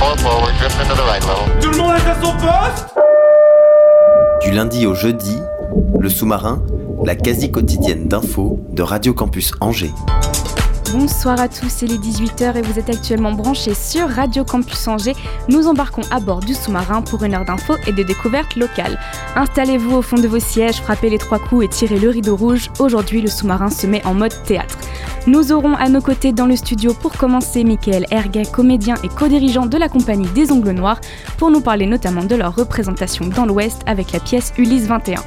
Four forward. Drift into the right level. Tout le monde est à son poste Du lundi au jeudi, le sous-marin, la quasi quotidienne d'infos de Radio Campus Angers. Bonsoir à tous, il est 18h et vous êtes actuellement branchés sur Radio Campus Angers. Nous embarquons à bord du sous-marin pour une heure d'infos et de découvertes locales. Installez-vous au fond de vos sièges, frappez les trois coups et tirez le rideau rouge. Aujourd'hui, le sous-marin se met en mode théâtre. Nous aurons à nos côtés dans le studio pour commencer Michael Erguet, comédien et co-dirigeant de la compagnie des Ongles Noirs, pour nous parler notamment de leur représentation dans l'Ouest avec la pièce Ulysse 21.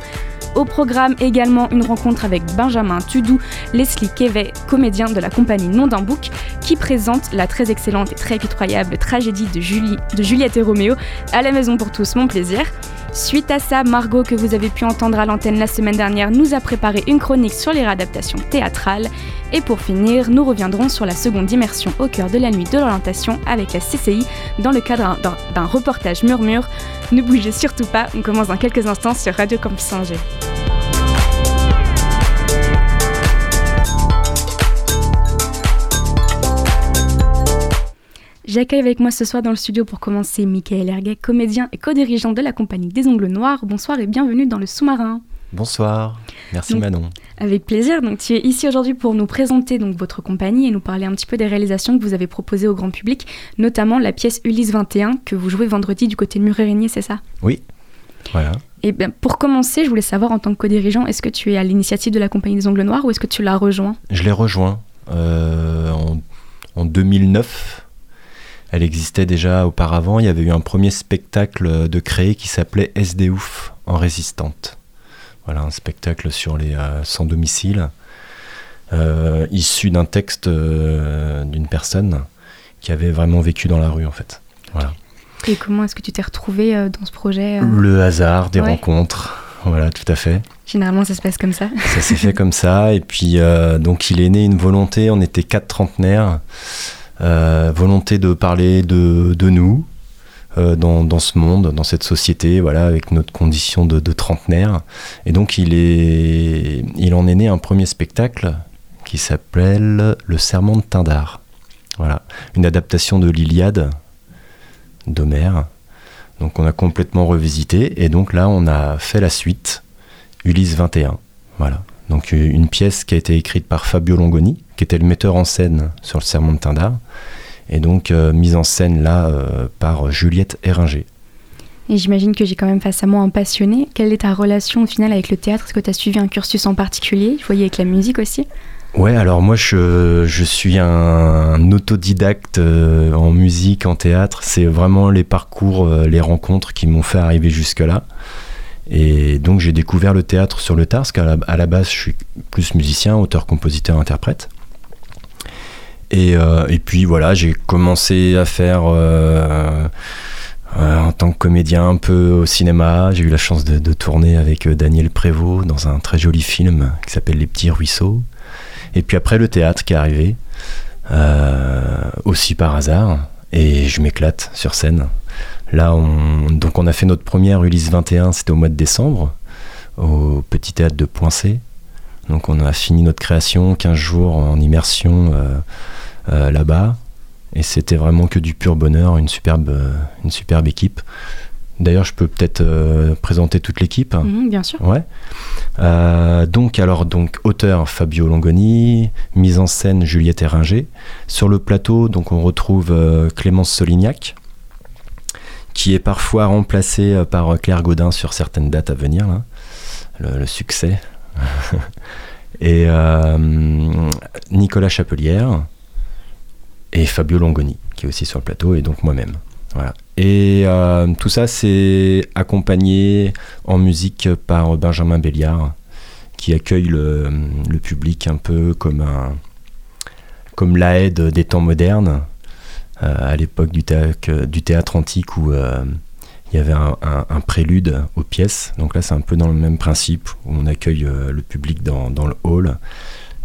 Au programme également une rencontre avec Benjamin Tudou, Leslie Kevet, comédien de la compagnie Non d'un Bouc, qui présente la très excellente et très pitoyable tragédie de, Julie, de Juliette et Roméo à la maison pour tous, mon plaisir. Suite à ça, Margot, que vous avez pu entendre à l'antenne la semaine dernière, nous a préparé une chronique sur les réadaptations théâtrales. Et pour finir, nous reviendrons sur la seconde immersion au cœur de la nuit de l'orientation avec la CCI dans le cadre d'un- reportage murmure. Ne bougez surtout pas, on commence dans quelques instants sur Radio Campus Angers. J'accueille avec moi ce soir dans le studio pour commencer Michael Erguet, comédien et co-dirigeant de la compagnie des Ongles Noirs. Bonsoir et bienvenue dans le sous-marin. Bonsoir, merci Donc- Manon. Avec plaisir. Donc, tu es ici aujourd'hui pour nous présenter donc votre compagnie et nous parler un petit peu des réalisations que vous avez proposées au grand public, notamment la pièce Ulysse 21 que vous jouez vendredi du côté de Murérigné, c'est ça? Oui, voilà. Et bien, pour commencer, je voulais savoir en tant que co-dirigeant, est-ce que tu es à l'initiative de la compagnie des Ongles Noirs ou est-ce que tu l'as rejoint? Je l'ai rejoint euh, en, en 2009. Elle existait déjà auparavant. Il y avait eu un premier spectacle de créé qui s'appelait SD Ouf en résistante. Voilà, un spectacle sur les euh, sans domicile, euh, issu d'un texte euh, d'une personne qui avait vraiment vécu dans la rue en fait. Voilà. Et comment est-ce que tu t'es retrouvé dans ce projet Le hasard des Ouais. rencontres. Voilà, tout à fait. Généralement, ça se passe comme ça. Ça s'est fait comme ça. Et puis, donc, il est né une volonté. On était quatre trentenaires. Euh, volonté de parler de, de nous euh, dans, dans ce monde, dans cette société, voilà, avec notre condition de, de trentenaire. Et donc, il, est, il en est né un premier spectacle qui s'appelle Le Serment de Tindar. Voilà, une adaptation de l'Iliade d'Homère. Donc, on a complètement revisité. Et donc, là, on a fait la suite, Ulysse 21. Voilà. Donc une pièce qui a été écrite par Fabio Longoni, qui était le metteur en scène sur le Sermon de Tindar, et donc euh, mise en scène là euh, par Juliette Eringer. Et j'imagine que j'ai quand même face à moi un passionné. Quelle est ta relation au final avec le théâtre? Est-ce que tu as suivi un cursus en particulier? Je voyais avec la musique aussi. Ouais, alors moi je, je suis un autodidacte euh, en musique, en théâtre. C'est vraiment les parcours, les rencontres qui m'ont fait arriver jusque-là. Et donc j'ai découvert le théâtre sur le tard, parce qu'à la, à la base je suis plus musicien, auteur, compositeur, interprète. Et, euh, et puis voilà, j'ai commencé à faire euh, euh, en tant que comédien un peu au cinéma. J'ai eu la chance de, tourner avec Daniel Prévost dans un très joli film qui s'appelle Les Petits Ruisseaux. Et puis après le théâtre qui est arrivé, aussi par hasard, et je m'éclate sur scène. Là, on, donc on a fait notre première Ulysse 21, c'était au mois de décembre, au Petit Théâtre de Poincé. Donc on a fini notre création, 15 jours en immersion euh, là-bas. Et c'était vraiment que du pur bonheur, une superbe, euh, une superbe équipe. D'ailleurs, je peux peut-être euh, présenter toute l'équipe. Mhm, bien sûr. Ouais. Euh, donc, alors, donc, auteur Fabio Longoni, mise en scène Juliette Eringer. Sur le plateau, donc, on retrouve euh, Clémence Solignac, qui est parfois remplacée par Claire Godin sur certaines dates à venir, là. Le, le succès. et Nicolas Chapelière et Fabio Longoni, qui est aussi sur le plateau, et donc moi-même. Et euh, tout ça, c'est accompagné en musique par Benjamin Béliard, qui accueille le, public un peu comme, la aide des temps modernes, euh, à l'époque du, théâtre- du théâtre antique où euh, il y avait un, prélude aux pièces. Donc là, c'est un peu dans le même principe où on accueille euh, le public dans le hall.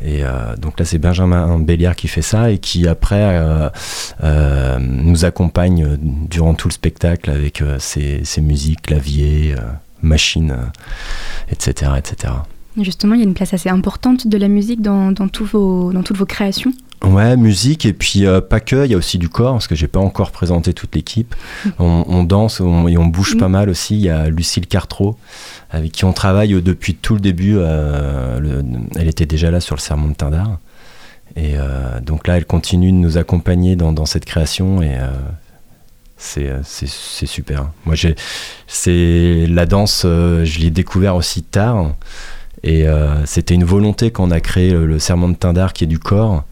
Et euh, donc là, c'est Benjamin Béliard qui fait ça et qui après euh, euh, nous accompagne durant tout le spectacle avec ses, musiques, claviers, euh, machines, etc., etc. Justement, il y a une place assez importante de la musique dans, dans, vos, dans toutes vos créations. Ouais, musique et puis euh, pas que, il y a aussi du corps parce que j'ai pas encore présenté toute l'équipe. On, on danse on- et on bouge Mm. pas mal aussi. Il y a Lucille Cartreau avec qui on travaille euh, depuis tout le début. euh, le- elle était déjà là sur le sermon de Tindar et euh, donc là elle continue de nous accompagner dans, dans cette création et c'est super. Moi c'est la danse, je l'ai découvert aussi tard. Et euh, c'était une volonté quand on a créé le, serment de Tindar qui est du corps.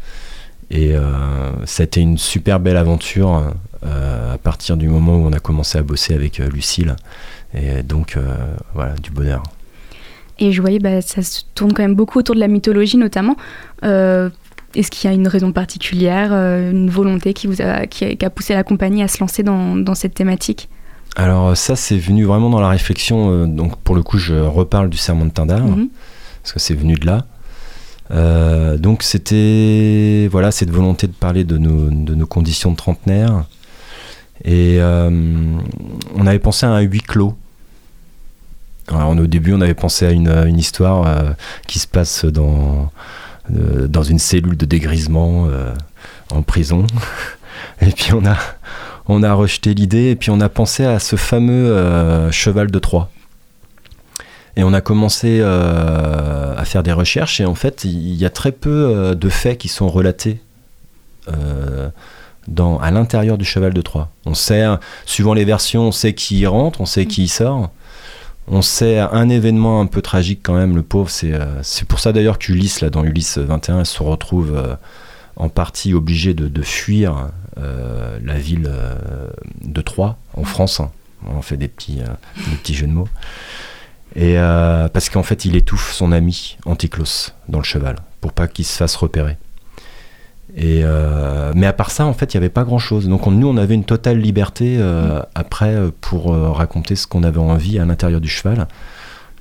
Et euh, c'était une super belle aventure euh, à partir du moment où on a commencé à bosser avec euh, Lucille. Et donc, euh, voilà, du bonheur. Et je voyais, bah, ça se tourne quand même beaucoup autour de la mythologie notamment. Euh, Est-ce qu'il y a une raison particulière, euh, une volonté qui, vous a, qui, a, poussé la compagnie à se lancer dans cette thématique? Alors, ça, c'est venu vraiment dans la réflexion. euh, donc, pour le coup, je reparle du serment de Tindar, Mhm. parce que c'est venu de là. Euh, donc, c'était voilà, cette volonté de parler de nos, de nos conditions de trentenaire. Et euh, on avait pensé à un huis clos. Alors, au début, on avait pensé à une, une histoire qui se passe dans, dans une cellule de dégrisement en prison. Et puis, on a, on a rejeté l'idée et puis on a pensé à ce fameux euh, cheval de Troie. Et on a commencé euh, à faire des recherches et en fait il y a très peu euh, de faits qui sont relatés dans, à l'intérieur du cheval de Troie. On sait, suivant les versions, on sait qui y rentre, on sait qui y sort. On sait un événement un peu tragique quand même, le pauvre. C'est pour ça d'ailleurs qu'Ulysse, là, dans Ulysse 21, elle se retrouve en partie obligée de, fuir la ville euh, de Troyes, en France. hein. On fait des petits, euh, des petits jeux de mots. Et euh, parce qu'en fait, il étouffe son ami Anticlos dans le cheval pour pas qu'il se fasse repérer. Et euh, mais à part ça, en fait, il n'y avait pas grand-chose. Donc on- nous, on avait une totale liberté euh, après euh, pour euh, raconter ce qu'on avait envie à l'intérieur du cheval.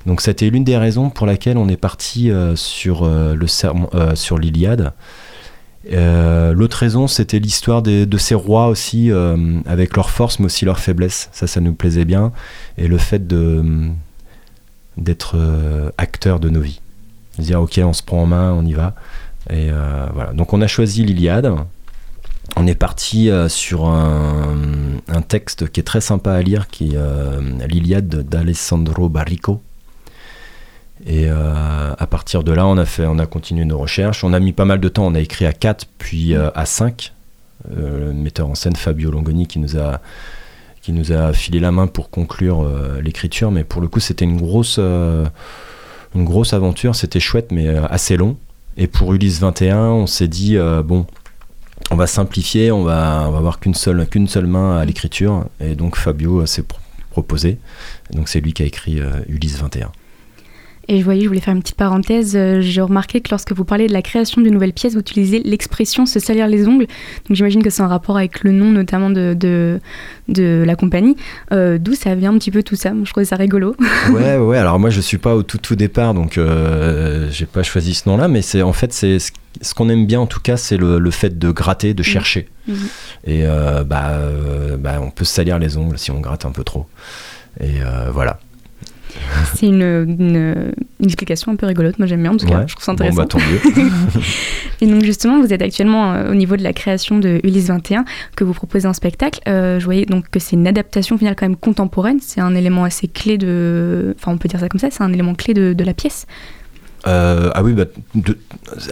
Donc c'était l'une des raisons pour laquelle on est parti euh, sur euh, euh, sur l'Iliade. Euh, L'autre raison, c'était l'histoire de ces rois aussi, euh, avec leurs forces, mais aussi leurs faiblesses. Ça, ça nous plaisait bien. Et le fait d'être euh, acteur de nos vies. De dire, ok, on se prend en main, on y va. Et euh, voilà. Donc, on a choisi l'Iliade. On est parti sur un, un texte qui est très sympa à lire, qui est l'Iliade d'Alessandro Barrico. Et euh, à partir de là, on a, fait, on a continué nos recherches. On a mis pas mal de temps. On a écrit à 4, puis euh, à 5. Euh, le metteur en scène Fabio Longoni qui nous a qui nous a filé la main pour conclure l'écriture, mais pour le coup c'était une grosse, une grosse aventure, c'était chouette mais assez long. Et pour Ulysse 21, on s'est dit bon, on va simplifier, on va, on va avoir qu'une seule, qu'une seule main à l'écriture, et donc Fabio s'est pro- proposé. Donc c'est lui qui a écrit Ulysse 21. Et je voyais, je voulais faire une petite parenthèse. euh, J'ai remarqué que lorsque vous parlez de la création d'une nouvelle pièce, vous utilisez l'expression se salir les ongles. Donc j'imagine que c'est en rapport avec le nom notamment de, de, de la compagnie. Euh, D'où ça vient un petit peu tout ça? Je trouvais ça rigolo. ouais, ouais. Alors moi, je suis pas au tout tout départ, donc euh, j'ai pas choisi ce nom-là, mais c'est en fait c'est ce, qu'on aime bien en tout cas, c'est le, le fait de gratter, de chercher. Et euh, bah, bah, on peut se salir les ongles si on gratte un peu trop. Et euh, voilà. C'est une, une, une explication un peu rigolote. Moi j'aime bien en tout cas. Ouais. Je trouve ça Bon, intéressant. bah, tant mieux. Et donc justement, vous êtes actuellement euh, au niveau de la création de Ulysse 21 que vous proposez en spectacle. Euh, je voyais donc que c'est une adaptation finale quand même contemporaine. C'est un élément assez clé de, enfin on peut dire ça comme ça, c'est un élément clé de, de la pièce. Euh, ah oui, bah, de-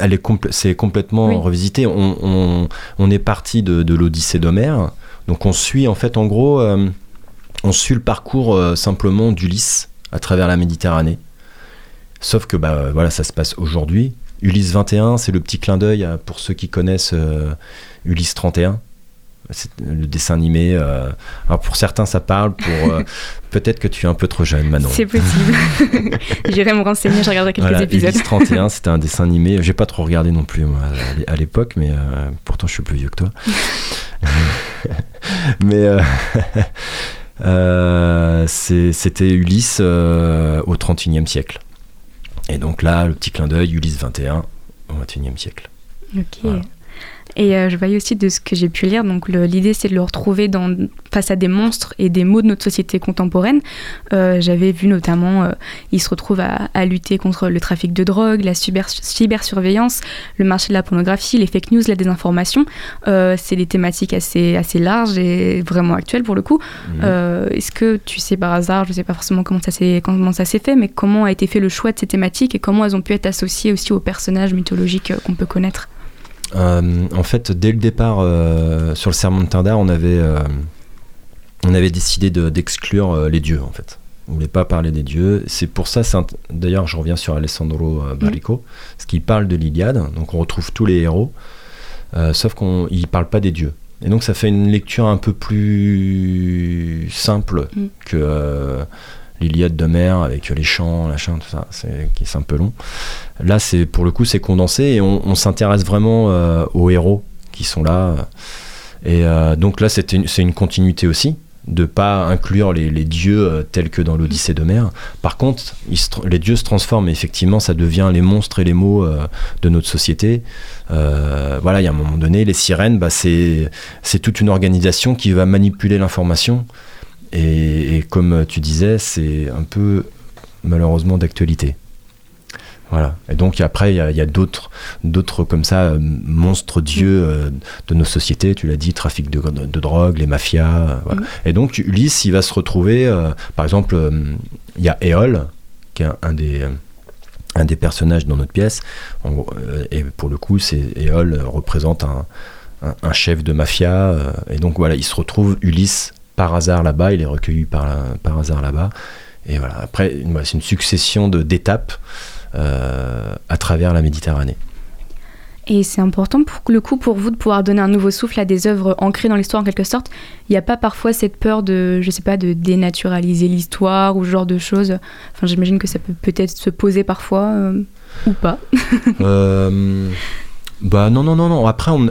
elle est compl- c'est complètement Oui. revisité. On, on- on est parti de, de l'Odyssée d'Homère. Donc on suit en fait en gros, on suit le parcours euh, simplement d'Ulysse à travers la Méditerranée. Sauf que bah, voilà, ça se passe aujourd'hui. Ulysse 21, c'est le petit clin d'œil pour ceux qui connaissent euh, Ulysse 31. C'est le dessin animé. euh, alors pour certains ça parle, pour euh, peut-être que tu es un peu trop jeune, Manon. C'est possible. J'irai me renseigner, je regarderai quelques Voilà, épisodes. Ulysse 31, c'était un dessin animé. J'ai pas trop regardé non plus moi, à l'é- à l'époque, mais pourtant je suis plus vieux que toi. mais C'était Ulysse euh, au 31e siècle. Et donc là, le petit clin d'œil, Ulysse 21 au 21e siècle. Ok. Voilà. Et euh, je voyais aussi de ce que j'ai pu lire, donc l'idée c'est de le retrouver dans, face à des monstres et des maux de notre société contemporaine. Euh, J'avais vu notamment, euh, il se retrouve à, à lutter contre le trafic de drogue, la cyber, cybersurveillance, le marché de la pornographie, les fake news, la désinformation. C'est des thématiques assez, assez larges et vraiment actuelles pour le coup. Euh, Est-ce que tu sais par hasard, je ne sais pas forcément comment ça s'est fait, mais comment a été fait le choix de ces thématiques et comment elles ont pu être associées aussi aux personnages mythologiques qu'on peut connaître? En fait, dès le départ, euh, sur le serment de on avait, euh, on avait décidé de- d'exclure euh, les dieux, en fait. On voulait pas parler des dieux. C'est pour ça, d'ailleurs, je reviens sur Alessandro euh, Barrico, parce qu'il parle de l'Iliade, donc on retrouve tous les héros, euh, sauf qu'il ne parle pas des dieux. Et donc ça fait une lecture un peu plus simple Mm. que euh, l'Iliade d'Homère avec les chants, machin, tout ça, c'est un peu long. Là, c'est pour le coup, c'est condensé et on, s'intéresse vraiment euh, aux héros qui sont là. Et euh, donc là, c'était une- c'est une continuité aussi de pas inclure les, dieux euh, tels que dans l'Odyssée d'Homère. Par contre, les dieux se transforment et effectivement, ça devient les monstres et les mots de notre société. Voilà, il y a un moment donné, les sirènes, bah, c'est c'est toute une organisation qui va manipuler l'information. Et, et comme tu disais, c'est un peu malheureusement d'actualité. Voilà. Et donc après, il y a, d'autres, d'autres comme ça euh, monstres dieux euh, de nos sociétés. Tu l'as dit, trafic de, de, de drogue, les mafias. euh, voilà. Mhm. Et donc Ulysse, il va se retrouver, euh, par exemple, il y a Éole, qui est un, un des un des personnages dans notre pièce. En et pour le coup, c'est Éole représente un, un, un chef de mafia. et donc voilà, il se retrouve Ulysse par hasard là-bas. Il est recueilli par, par hasard là-bas. Et voilà, après, c'est une succession de- d'étapes euh, à travers la Méditerranée. Et c'est important pour le coup pour vous de pouvoir donner un nouveau souffle à des œuvres ancrées dans l'histoire en quelque sorte. Il n'y a pas parfois cette peur de, je sais pas, de dénaturaliser l'histoire ou ce genre de choses. Enfin, j'imagine que ça peut peut-être se poser parfois euh, ou pas. Euh, bah non, non, non, non. Après, on,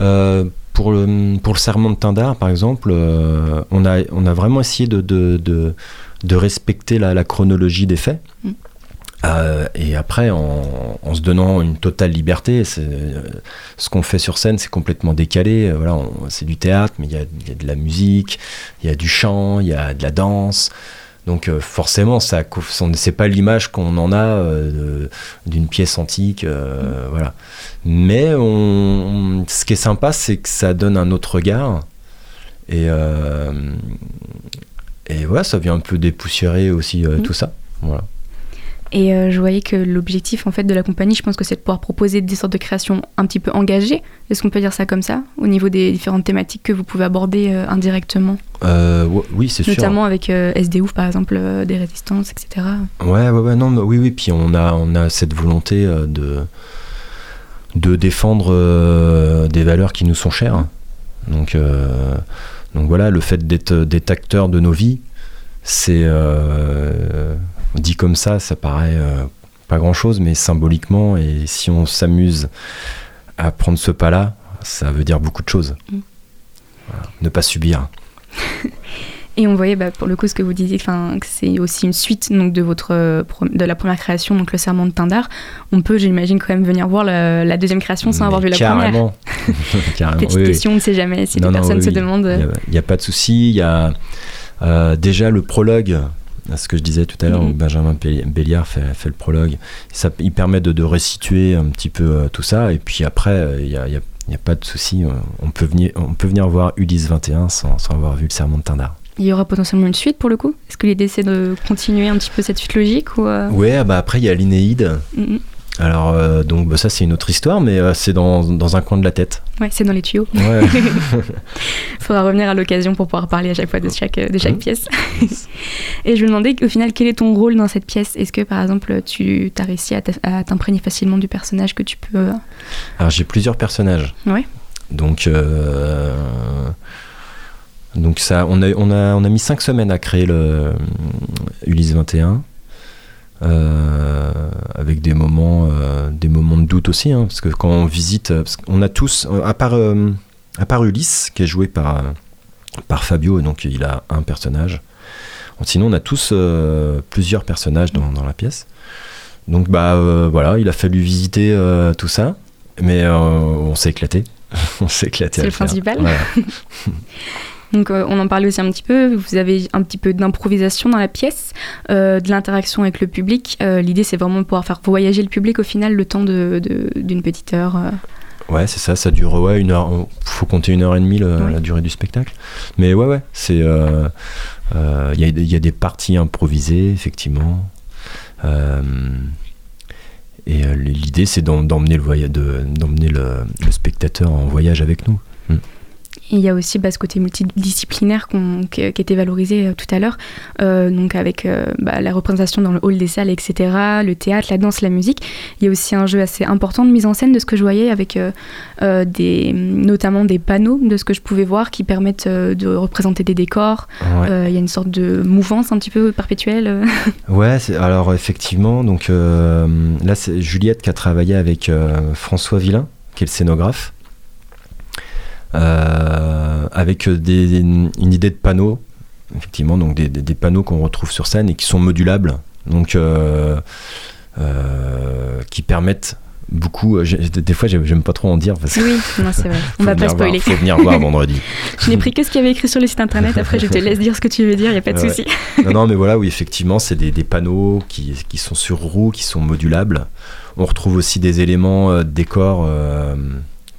euh, pour, le, pour le serment de Tindar, par exemple, euh, on, a, on a vraiment essayé de, de, de, de respecter la, la chronologie des faits. Mm. Euh, et après, en, en se donnant une totale liberté, euh, ce qu'on fait sur scène, c'est complètement décalé. Euh, Voilà, c'est du théâtre, mais il y a, il y a de la musique, il y a du chant, il y a de la danse. Donc euh, forcément, ça, c'est pas l'image qu'on en a euh, d'une pièce antique, euh, voilà. Mais on, ce qui est sympa, c'est que ça donne un autre regard. Et, et voilà, ça vient un peu dépoussiérer aussi Mm. tout ça. Voilà. Et euh, je voyais que l'objectif en fait de la compagnie, je pense que c'est de pouvoir proposer des sortes de créations un petit peu engagées. Est-ce qu'on peut dire ça comme ça au niveau des différentes thématiques que vous pouvez aborder euh, indirectement, Euh, oui, c'est sûr. notamment avec SDOuf par exemple, des résistances, etc. Ouais, ouais, ouais, non, mais oui, oui. Puis on a, on a cette volonté de, de défendre des valeurs qui nous sont chères. Donc, donc voilà, le fait d'être, d'être acteur de nos vies, c'est dit comme ça, ça paraît euh, pas grand chose, mais symboliquement, et si on s'amuse à prendre ce pas-là, ça veut dire beaucoup de choses. Mm. Voilà. Ne pas subir. Et on voyait bah, pour le coup ce que vous disiez, que c'est aussi une suite donc, de, votre, euh, de la première création, donc le serment de Tindar. On peut, j'imagine, quand même venir voir la, la deuxième création sans Mais avoir vu la première. carrément. Carrément, Petite oui, oui. question, on ne sait jamais si Non, des non, personnes oui, se demandent. euh, Il n'y a, pas de souci. Il y a euh, déjà le prologue, ce que je disais tout à l'heure, Mhm. où Benjamin Bé- Béliard fait, fait le prologue. Ça, il permet de, de restituer un petit peu euh, tout ça. Et puis après, euh, il n'y a, y a- il y a pas de souci. euh, On peut, venir, on peut venir voir Ulysse 21 sans, sans avoir vu le serment de Tindar. Il y aura potentiellement une suite pour le coup? Est-ce que l'idée c'est de continuer un petit peu cette suite logique ou euh, Ouais, bah après, il y a l'Inéide. mm, mm. Alors, euh, donc, bah, ça, c'est une autre histoire, mais euh, c'est dans, dans un coin de la tête. Ouais, c'est dans les tuyaux. Ouais. Il faudra revenir à l'occasion pour pouvoir parler à chaque fois de chaque, de chaque Mhm. pièce. Et je me demandais au final quel est ton rôle dans cette pièce? Est-ce que par exemple tu as réussi à t'imprégner facilement du personnage que tu peux. euh, Alors j'ai plusieurs personnages. Ouais. Donc, euh, donc ça, on a, on, a, on a mis cinq semaines à créer le euh, Ulysse 21. Euh, avec des moments, euh, des moments de doute aussi, hein, parce que quand on visite, euh, parce qu'on a tous, à part, euh, à part Ulysse, qui est joué par, par Fabio, donc il a un personnage. Sinon, on a tous plusieurs personnages dans, dans la pièce. Donc, bah voilà, il a fallu visiter tout ça, mais on s'est éclaté. on s'est éclaté. C'est le principal. Voilà. Donc euh, on en parlait aussi un petit peu, vous avez un petit peu d'improvisation dans la pièce, euh, de l'interaction avec le public. Euh, L'idée c'est vraiment de pouvoir faire voyager le public au final le temps de- de- d'une petite heure. Ouais, c'est ça, ça dure ouais, une heure. faut compter une heure et demie le- la durée du spectacle. Mais ouais, ouais, c'est. Il y, a, il y a des parties improvisées, effectivement. Et l'idée, c'est le, d'emmener le, le spectateur en voyage avec nous. Et il y a aussi bah, ce côté multidisciplinaire qu'on- qui, était valorisé euh, tout à l'heure, euh, donc avec euh, bah, la représentation dans le hall des salles, etc., le théâtre, la danse, la musique. Il y a aussi un jeu assez important de mise en scène de ce que je voyais, avec euh, des, notamment des panneaux de ce que je pouvais voir qui permettent de représenter des décors. Ouais. Il y a une sorte de mouvance un petit peu perpétuelle. Ouais, c'est- alors effectivement, donc là c'est Juliette qui a travaillé avec François Villain, qui est le scénographe, avec des, une idée de panneaux, effectivement, donc des, des- des panneaux qu'on retrouve sur scène et qui sont modulables, donc euh, euh, qui permettent beaucoup. euh, Des fois, j'aime pas trop en dire parce que Oui, non, c'est vrai. On va pas spoiler. faut venir voir vendredi. Je n'ai pris que ce qu'il y avait écrit sur le site internet. Après, je te laisse dire ce que tu veux dire, il n'y a pas de Ouais. souci. non, non, mais voilà, oui, effectivement, c'est des, des panneaux qui, qui sont sur roues, qui sont modulables. On retrouve aussi des éléments euh, de décor euh,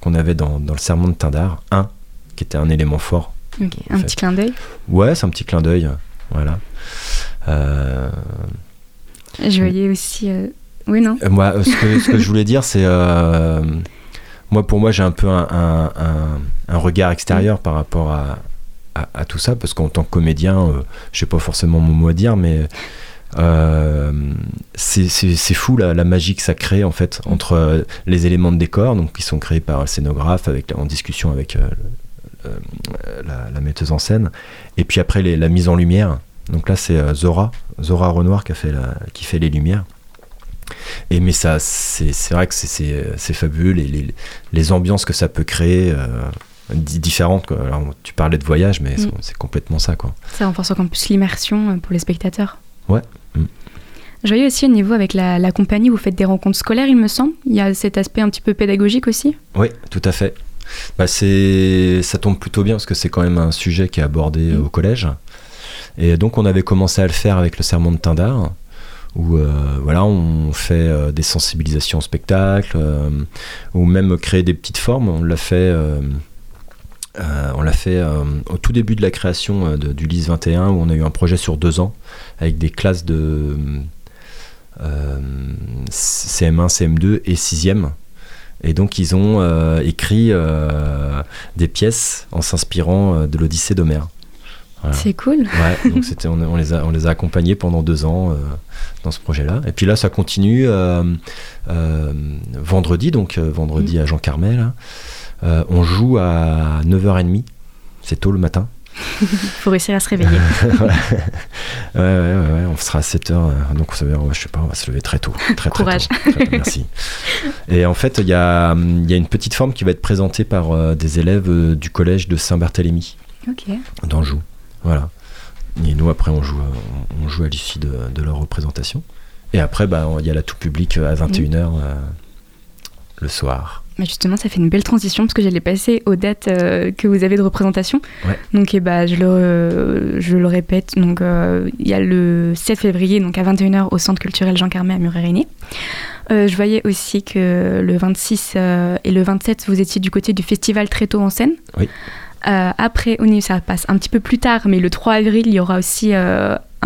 qu'on avait dans, dans le serment de Tindar, un, qui était un élément fort. Un fait. petit clin d'œil. Ouais, c'est un petit clin d'œil, voilà. Euh, Je voyais aussi. euh, Oui, non euh, moi, ce que, ce que je voulais dire, c'est. euh, moi, pour moi, j'ai un peu un, un- un- un regard extérieur par rapport à, à, à tout ça, parce qu'en tant que comédien, je sais pas forcément mon mot à dire, mais euh, c'est fou la, la magie que ça crée en fait entre euh, les éléments de décor, donc qui sont créés par le scénographe avec, en discussion avec euh, le- la, la metteuse en scène, et puis après les- la mise en lumière. Donc là, c'est euh, Zora, Zora Renoir qui, a fait la- qui fait les lumières. Et mais ça, c'est vrai que c'est- fabuleux, les, les, les ambiances que ça peut créer, euh, di- différentes. quoi. Alors, tu parlais de voyage, mais c'est- Mm. c'est complètement ça. Quoi. Ça renforce encore plus l'immersion pour les spectateurs. Ouais. Mm. Je voyais aussi au niveau avec la, la compagnie, vous faites des rencontres scolaires, il me semble. Il y a cet aspect un petit peu pédagogique aussi. Oui, tout à fait. Bah, c'est, ça tombe plutôt bien parce que c'est quand même un sujet qui est abordé euh, Mm. au collège. Et donc on avait commencé à le faire avec le serment de Tindar, où euh, voilà, on fait euh, des sensibilisations au spectacle, euh, ou même créer des petites formes. On l'a fait, euh, on l'a fait euh, au tout début de la création euh, de- du LIS 21, où on a eu un projet sur deux ans avec des classes de euh, CM1, CM2 et 6e. Et donc ils ont écrit des pièces en s'inspirant de l'Odyssée d'Homère. Voilà. C'est cool. Ouais, donc c'était, on, on les a, on les a accompagnés pendant deux ans dans ce projet-là. Et puis là, ça continue vendredi, donc vendredi à Jean Carmel. hein. Euh, on joue à 9h30, c'est tôt le matin. Il faut réussir à se réveiller. ouais, ouais, ouais, ouais, on sera à 7h, euh, donc veut dire, je sais pas, on va se lever très tôt. Très, très Courage. tôt. Très- merci. Et en fait, il y a, il y a une petite forme qui va être présentée par euh, des élèves euh, du collège de Saint-Barthélemy ok. d'Anjou. Voilà. Et nous, après, on joue, on joue à l'issue de, de leur représentation. Et après, bah, il y a la tout public à 21h euh, le soir. Justement, ça fait une belle transition parce que j'allais passer aux dates euh, que vous avez de représentation. Ouais. Donc, eh bah, je, le, euh, je le répète, euh, il y a le 7 février, donc à 21h au Centre culturel Jean Carmet à Muret-Réné. Euh, je voyais aussi que le 26 euh, et le 27, vous étiez du côté du festival très tôt en scène. Oui. Après, au niveau, ça passe un petit peu plus tard, mais le 3 avril, il y aura aussi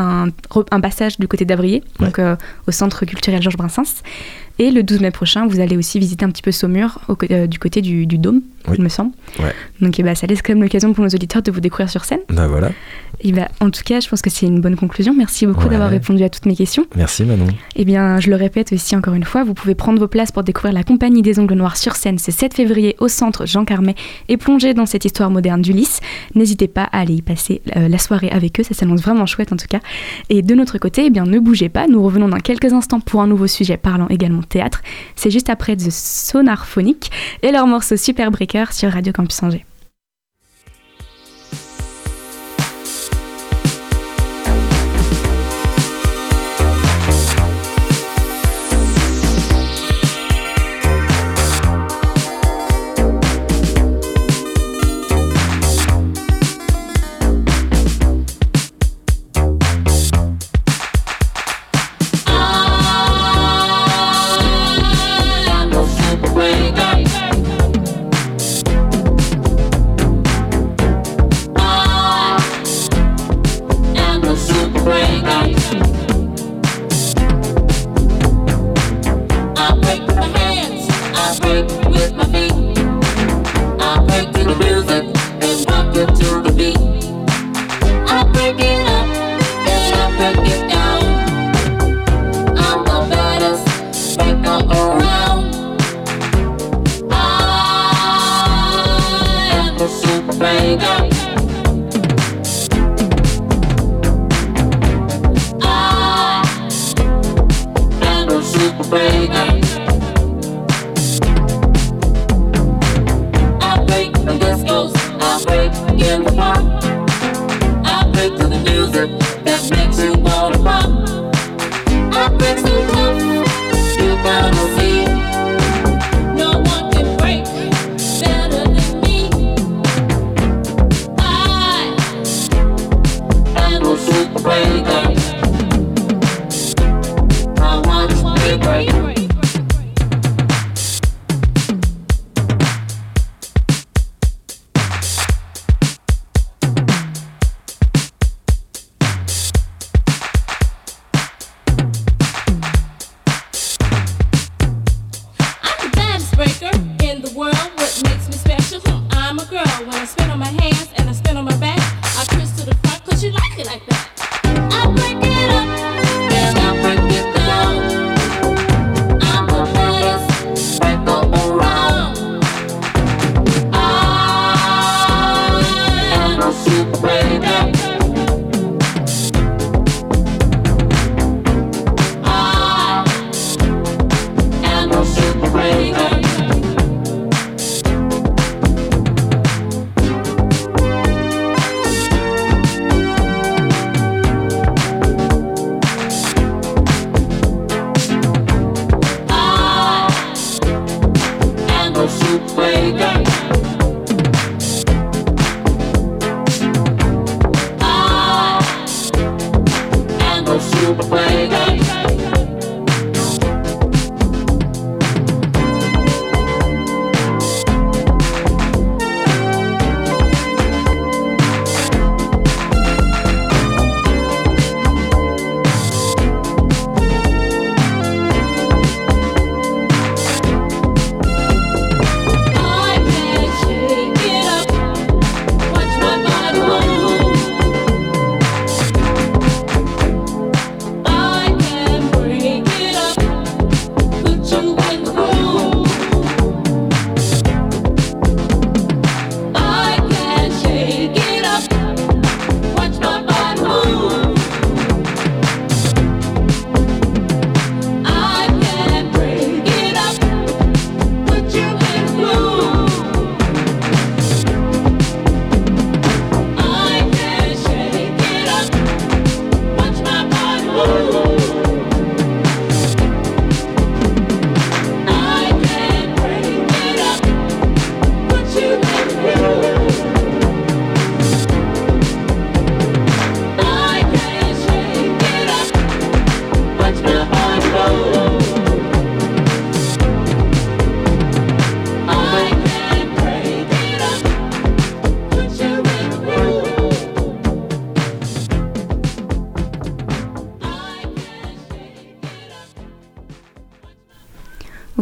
un, passage du côté d'Avrier, Ouais. donc euh, au Centre culturel Georges Brassens. Et le 12 mai prochain, vous allez aussi visiter un petit peu Saumur, au euh, du côté du, du Dôme, Oui. il me semble. Ouais. Donc eh ben, ça laisse quand même l'occasion pour nos auditeurs de vous découvrir sur scène. Ben voilà. Et ben, en tout cas, je pense que c'est une bonne conclusion. Merci beaucoup Ouais. d'avoir répondu à toutes mes questions. Merci Manon. Eh bien, je le répète aussi encore une fois, vous pouvez prendre vos places pour découvrir la Compagnie des Ongles Noirs sur scène ce 7 février au centre Jean Carmet et plonger dans cette histoire moderne d'Ulysse. N'hésitez pas à aller y passer euh, la soirée avec eux, ça s'annonce vraiment chouette en tout cas. Et de notre côté, eh bien, ne bougez pas, nous revenons dans quelques instants pour un nouveau sujet parlant également théâtre. C'est juste après The Sonar Phonique et leur morceau Super Breaker sur Radio Campus Angers.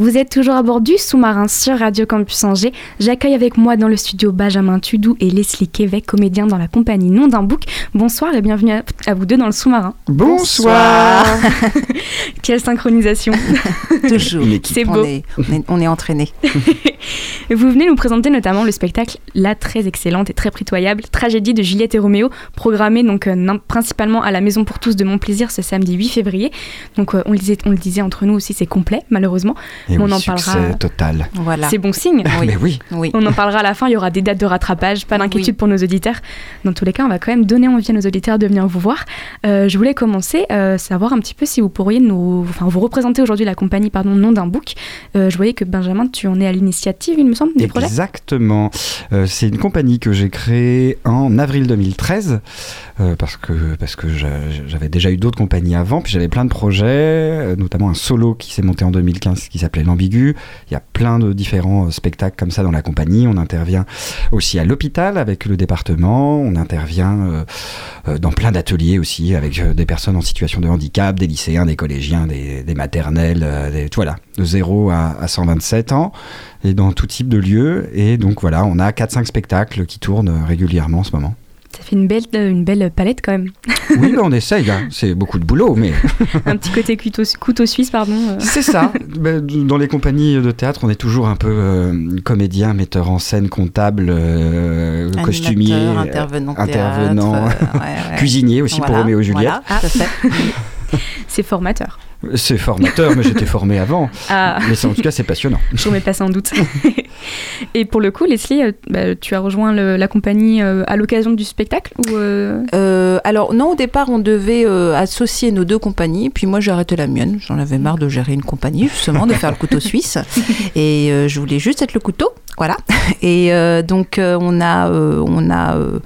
Vous êtes toujours à bord du sous-marin sur Radio Campus Angers. J'accueille avec moi dans le studio Benjamin Tudou et Leslie Quévec, comédiens dans la compagnie Non d'un bouc. Bonsoir et bienvenue à, à vous deux dans le sous-marin. Bonsoir. Quelle synchronisation Toujours. C'est On beau. est, on est, on est entraîné. Vous venez nous présenter notamment le spectacle La très excellente et très pitoyable tragédie de Juliette et Roméo, programmé donc euh, principalement à la Maison pour tous de Montplaisir ce samedi 8 février. Donc euh, on, le disait, on le disait entre nous aussi, c'est complet malheureusement. Et On oui, en succès parlera. total. Voilà. C'est bon signe. Oui. Mais oui. Oui. On en parlera à la fin, il y aura des dates de rattrapage, pas d'inquiétude Oui. pour nos auditeurs. Dans tous les cas, on va quand même donner envie à nos auditeurs de venir vous voir. Euh, je voulais commencer, euh, savoir un petit peu si vous pourriez nous, enfin, vous représenter aujourd'hui la compagnie pardon, Nom d'un bouc. Euh, je voyais que Benjamin, tu en es à l'initiative, il me semble, du projet. Exactement. C'est une compagnie que j'ai créée en avril 2013 euh, parce que, parce que j'a- j'avais déjà eu d'autres compagnies avant, puis j'avais plein de projets, euh, notamment un solo qui s'est monté en 2015 qui s'appelait L'Ambigu. Il y a plein de différents euh, spectacles comme ça dans la compagnie. On intervient aussi à l'hôpital avec le département, on intervient dans plein d'ateliers aussi avec des personnes en situation de handicap, des lycéens, des collégiens, des, des maternelles, des- voilà, de 0 à, à 127 ans et dans tout type de lieux. Et donc voilà, on a 4-5 spectacles qui tournent euh, régulièrement en ce moment. Ça fait une belle, euh, une belle palette quand même. Oui, on essaye, hein. c'est beaucoup de boulot, mais un petit côté couteau, couteau suisse, pardon. euh. c'est ça. Bah, Dans les compagnies de théâtre, on est toujours un peu euh, comédien, metteur en scène, comptable, euh, costumier, intervenant, intervenant, théâtre, euh, ouais, ouais. cuisinier aussi pour Roméo et Juliette. Voilà, fait. C'est formateur. C'est formateur, mais j'étais formé avant. Ah, Mais c'est- en tout cas, c'est passionnant. je remets pas ça en doute. Et pour le coup, Leslie, euh, bah, tu as rejoint le- la compagnie euh, à l'occasion du spectacle ou euh, Euh, alors non, au départ, on devait euh, associer nos deux compagnies. Puis moi, j'ai arrêté la mienne. J'en avais marre de gérer une compagnie, justement, de faire le couteau suisse. Et euh, je voulais juste être le couteau. Voilà. Et euh, donc, euh, on, a, euh, on, a, euh,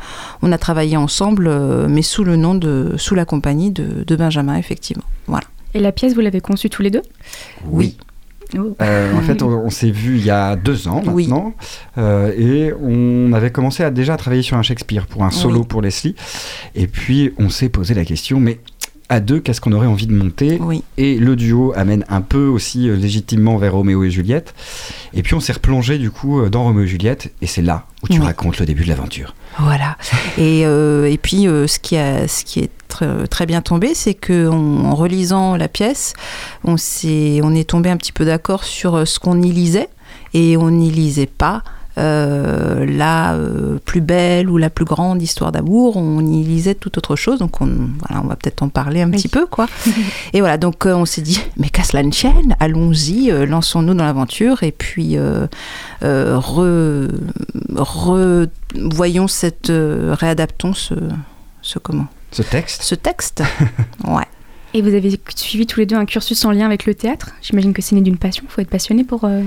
on a travaillé ensemble, euh, mais sous le nom de, sous la compagnie de, de Benjamin, effectivement. Voilà. Et la pièce, vous l'avez conçue tous les deux? Oui. Oh. Euh, en fait, on, on s'est vu il y a deux ans Oui. maintenant, euh, et on avait commencé à déjà travailler sur un Shakespeare pour un solo Oui. pour Leslie. Et puis, on s'est posé la question, mais à deux, qu'est-ce qu'on aurait envie de monter Oui. Et le duo amène un peu aussi euh, légitimement vers Roméo et Juliette. Et puis, on s'est replongé du coup euh, dans Roméo et Juliette, et c'est là où tu Oui. racontes le début de l'aventure. Voilà. Et, euh, et puis, euh, ce, qui a, ce qui est tr- très bien tombé, c'est qu'en en relisant la pièce, on, on est tombé un petit peu d'accord sur ce qu'on y lisait. Et on n'y lisait pas euh, la euh, plus belle ou la plus grande histoire d'amour. On y lisait tout autre chose. Donc, on, voilà, on va peut-être en parler un Oui. petit peu, quoi. et voilà, donc euh, on s'est dit, mais qu'à cela ne tienne, allons-y, euh, lançons-nous dans l'aventure. Et puis, euh, euh, re- re- voyons cette euh, réadaptons ce, ce comment? Ce texte ce texte ouais Et vous avez suivi tous les deux un cursus en lien avec le théâtre? J'imagine que c'est né d'une passion, faut être passionné pour, euh,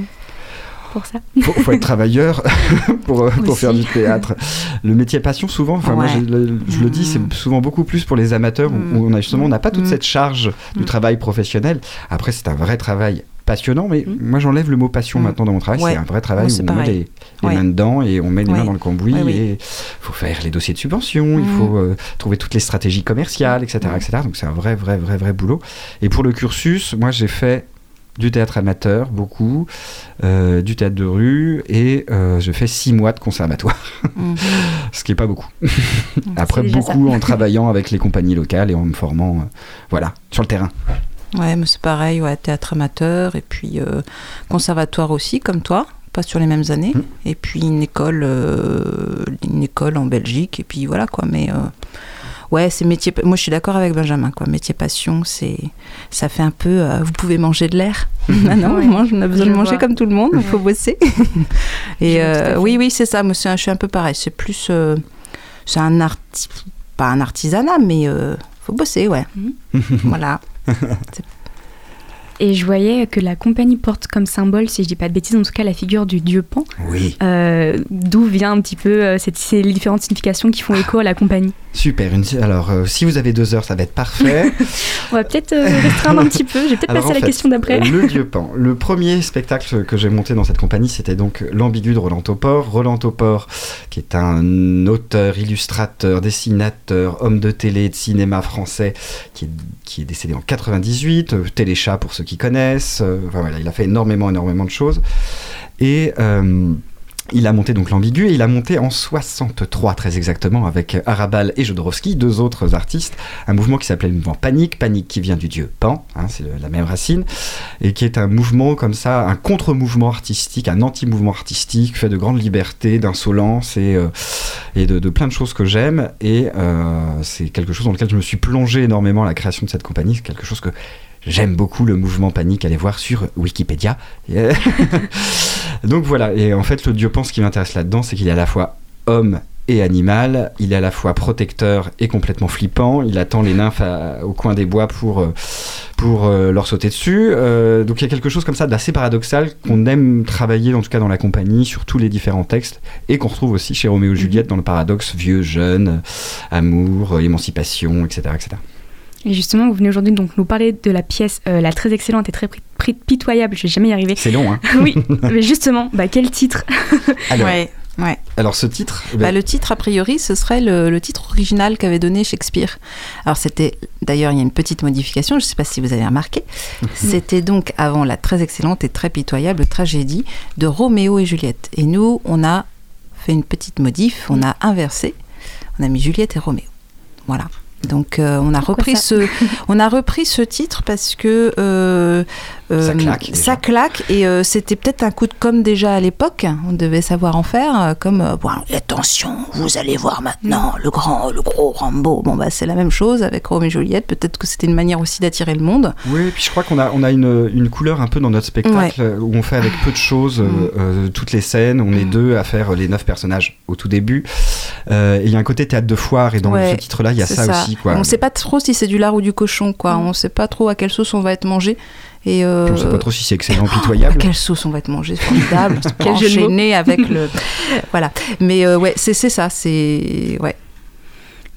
pour ça. faut, faut être travailleur pour, euh, pour faire du théâtre. Le métier passion, souvent, enfin moi je, le- je le dis, c'est Mm. souvent beaucoup plus pour les amateurs où- où on a justement on n'a pas toute Mm. cette charge du Mm. travail professionnel. Après, c'est un vrai travail passionnant, mais moi j'enlève le mot passion maintenant dans mon travail. Ouais. C'est un vrai travail Ouais, où on met les, les Ouais. mains dedans et on met les mains dans le cambouis et il faut faire les dossiers de subvention, il faut euh, trouver toutes les stratégies commerciales, etc., etc. Donc c'est un vrai, vrai, vrai, vrai boulot. Et pour le cursus, moi j'ai fait du théâtre amateur, beaucoup, euh, du théâtre de rue, et euh, je fais six mois de conservatoire, Mhm. ce qui est pas beaucoup. Après, beaucoup en travaillant avec les compagnies locales et en me formant, euh, voilà, sur le terrain. ouais mais c'est pareil ouais théâtre amateur et puis conservatoire aussi comme toi pas sur les mêmes années Mm. et puis une école une école en Belgique et puis voilà quoi mais Ouais, c'est métier. Moi, je suis d'accord avec Benjamin. Quoi. Métier passion, c'est, ça fait un peu. euh, vous pouvez manger de l'air. ah non, Ouais, on mange, on a besoin je de manger vois. comme tout le monde. Il faut bosser. Et euh, oui, oui, c'est ça. Moi, c'est un- je suis un peu pareil. C'est plus, euh, c'est un arti, pas un artisanat, mais euh, faut bosser, ouais. voilà. Et je voyais que la compagnie porte comme symbole, si je dis pas de bêtises, en tout cas la figure du dieu Pan. Oui. Euh, D'où vient un petit peu euh, cette, ces différentes significations qui font écho à la compagnie Super. Une... Alors, euh, si vous avez deux heures, ça va être parfait. On va peut-être restreindre un petit peu. Je vais peut-être passer à la fait, question d'après. Le Dieu Pan. Le premier spectacle que j'ai monté dans cette compagnie, c'était donc L'ambigu de Roland Topor. Roland Topor, qui est un auteur, illustrateur, dessinateur, homme de télé, de cinéma français, qui est, qui est décédé en 98. euh, Téléchat pour ceux qui connaissent. euh, enfin, voilà, il a fait énormément, énormément de choses. Et. euh, il a monté donc l'ambigu et il a monté en 63 très exactement avec Arabal et Jodorowsky, deux autres artistes, un mouvement qui s'appelait le mouvement Panique, Panique qui vient du dieu Pan, hein, c'est la même racine, et qui est un mouvement comme ça, un contre-mouvement artistique, un anti-mouvement artistique, fait de grande liberté, d'insolence et, euh, de, plein de choses que j'aime. Et c'est quelque chose dans lequel je me suis plongé énormément à la création de cette compagnie, c'est quelque chose que J'aime beaucoup le mouvement panique, allez voir sur Wikipédia. Donc voilà, et en fait le dieu Pan, ce qui m'intéresse là-dedans, c'est qu'il est à la fois homme et animal, il est à la fois protecteur et complètement flippant, il attend les nymphes au coin des bois pour, euh, pour euh, leur sauter dessus. Euh, donc il y a quelque chose comme ça d'assez paradoxal qu'on aime travailler, en tout cas dans la compagnie, sur tous les différents textes, et qu'on retrouve aussi chez Roméo et Juliette dans le paradoxe vieux, jeune, amour, émancipation, etc. etc. Et justement, vous venez aujourd'hui donc nous parler de la pièce, euh, la très excellente et très pitoyable. Je vais jamais y arriver. C'est long, hein oui, mais justement, bah, quel titre? Alors, Ouais, ouais. alors ce titre, eh Bah, ben, le titre, a priori, ce serait le, le titre original qu'avait donné Shakespeare. Alors, c'était, d'ailleurs, il y a une petite modification, je ne sais pas si vous avez remarqué. c'était donc avant la très excellente et très pitoyable tragédie de Roméo et Juliette. Et nous, on a fait une petite modif, on a inversé, on a mis Juliette et Roméo. Voilà. Donc euh, on a Pourquoi repris ce on a repris ce titre parce que euh, Ça claque, déjà. ça claque et euh, c'était peut-être un coup de com déjà à l'époque. On devait savoir en faire euh, comme euh, bon, attention, vous allez voir maintenant le grand, le gros Rambo. Bon bah c'est la même chose avec Roméo et Juliette. Peut-être que c'était une manière aussi d'attirer le monde. Oui, puis je crois qu'on a, on a une, une couleur un peu dans notre spectacle euh, où on fait avec peu de choses euh, Mm. euh, toutes les scènes. On est Mm. deux à faire les neuf personnages au tout début. Euh, et il y a un côté théâtre de foire et dans Ouais, ce titre-là, il y a ça, aussi. Quoi. On sait pas trop si c'est du lard ou du cochon quoi. Mm. On sait pas trop à quelle sauce on va être mangé. Et euh, on sait pas trop si c'est excellent, À pitoyable. quelle sauce on va être mangé, c'est formidable. Enchaîné avec le. Voilà. Mais euh, ouais, c'est c'est ça. C'est. Ouais.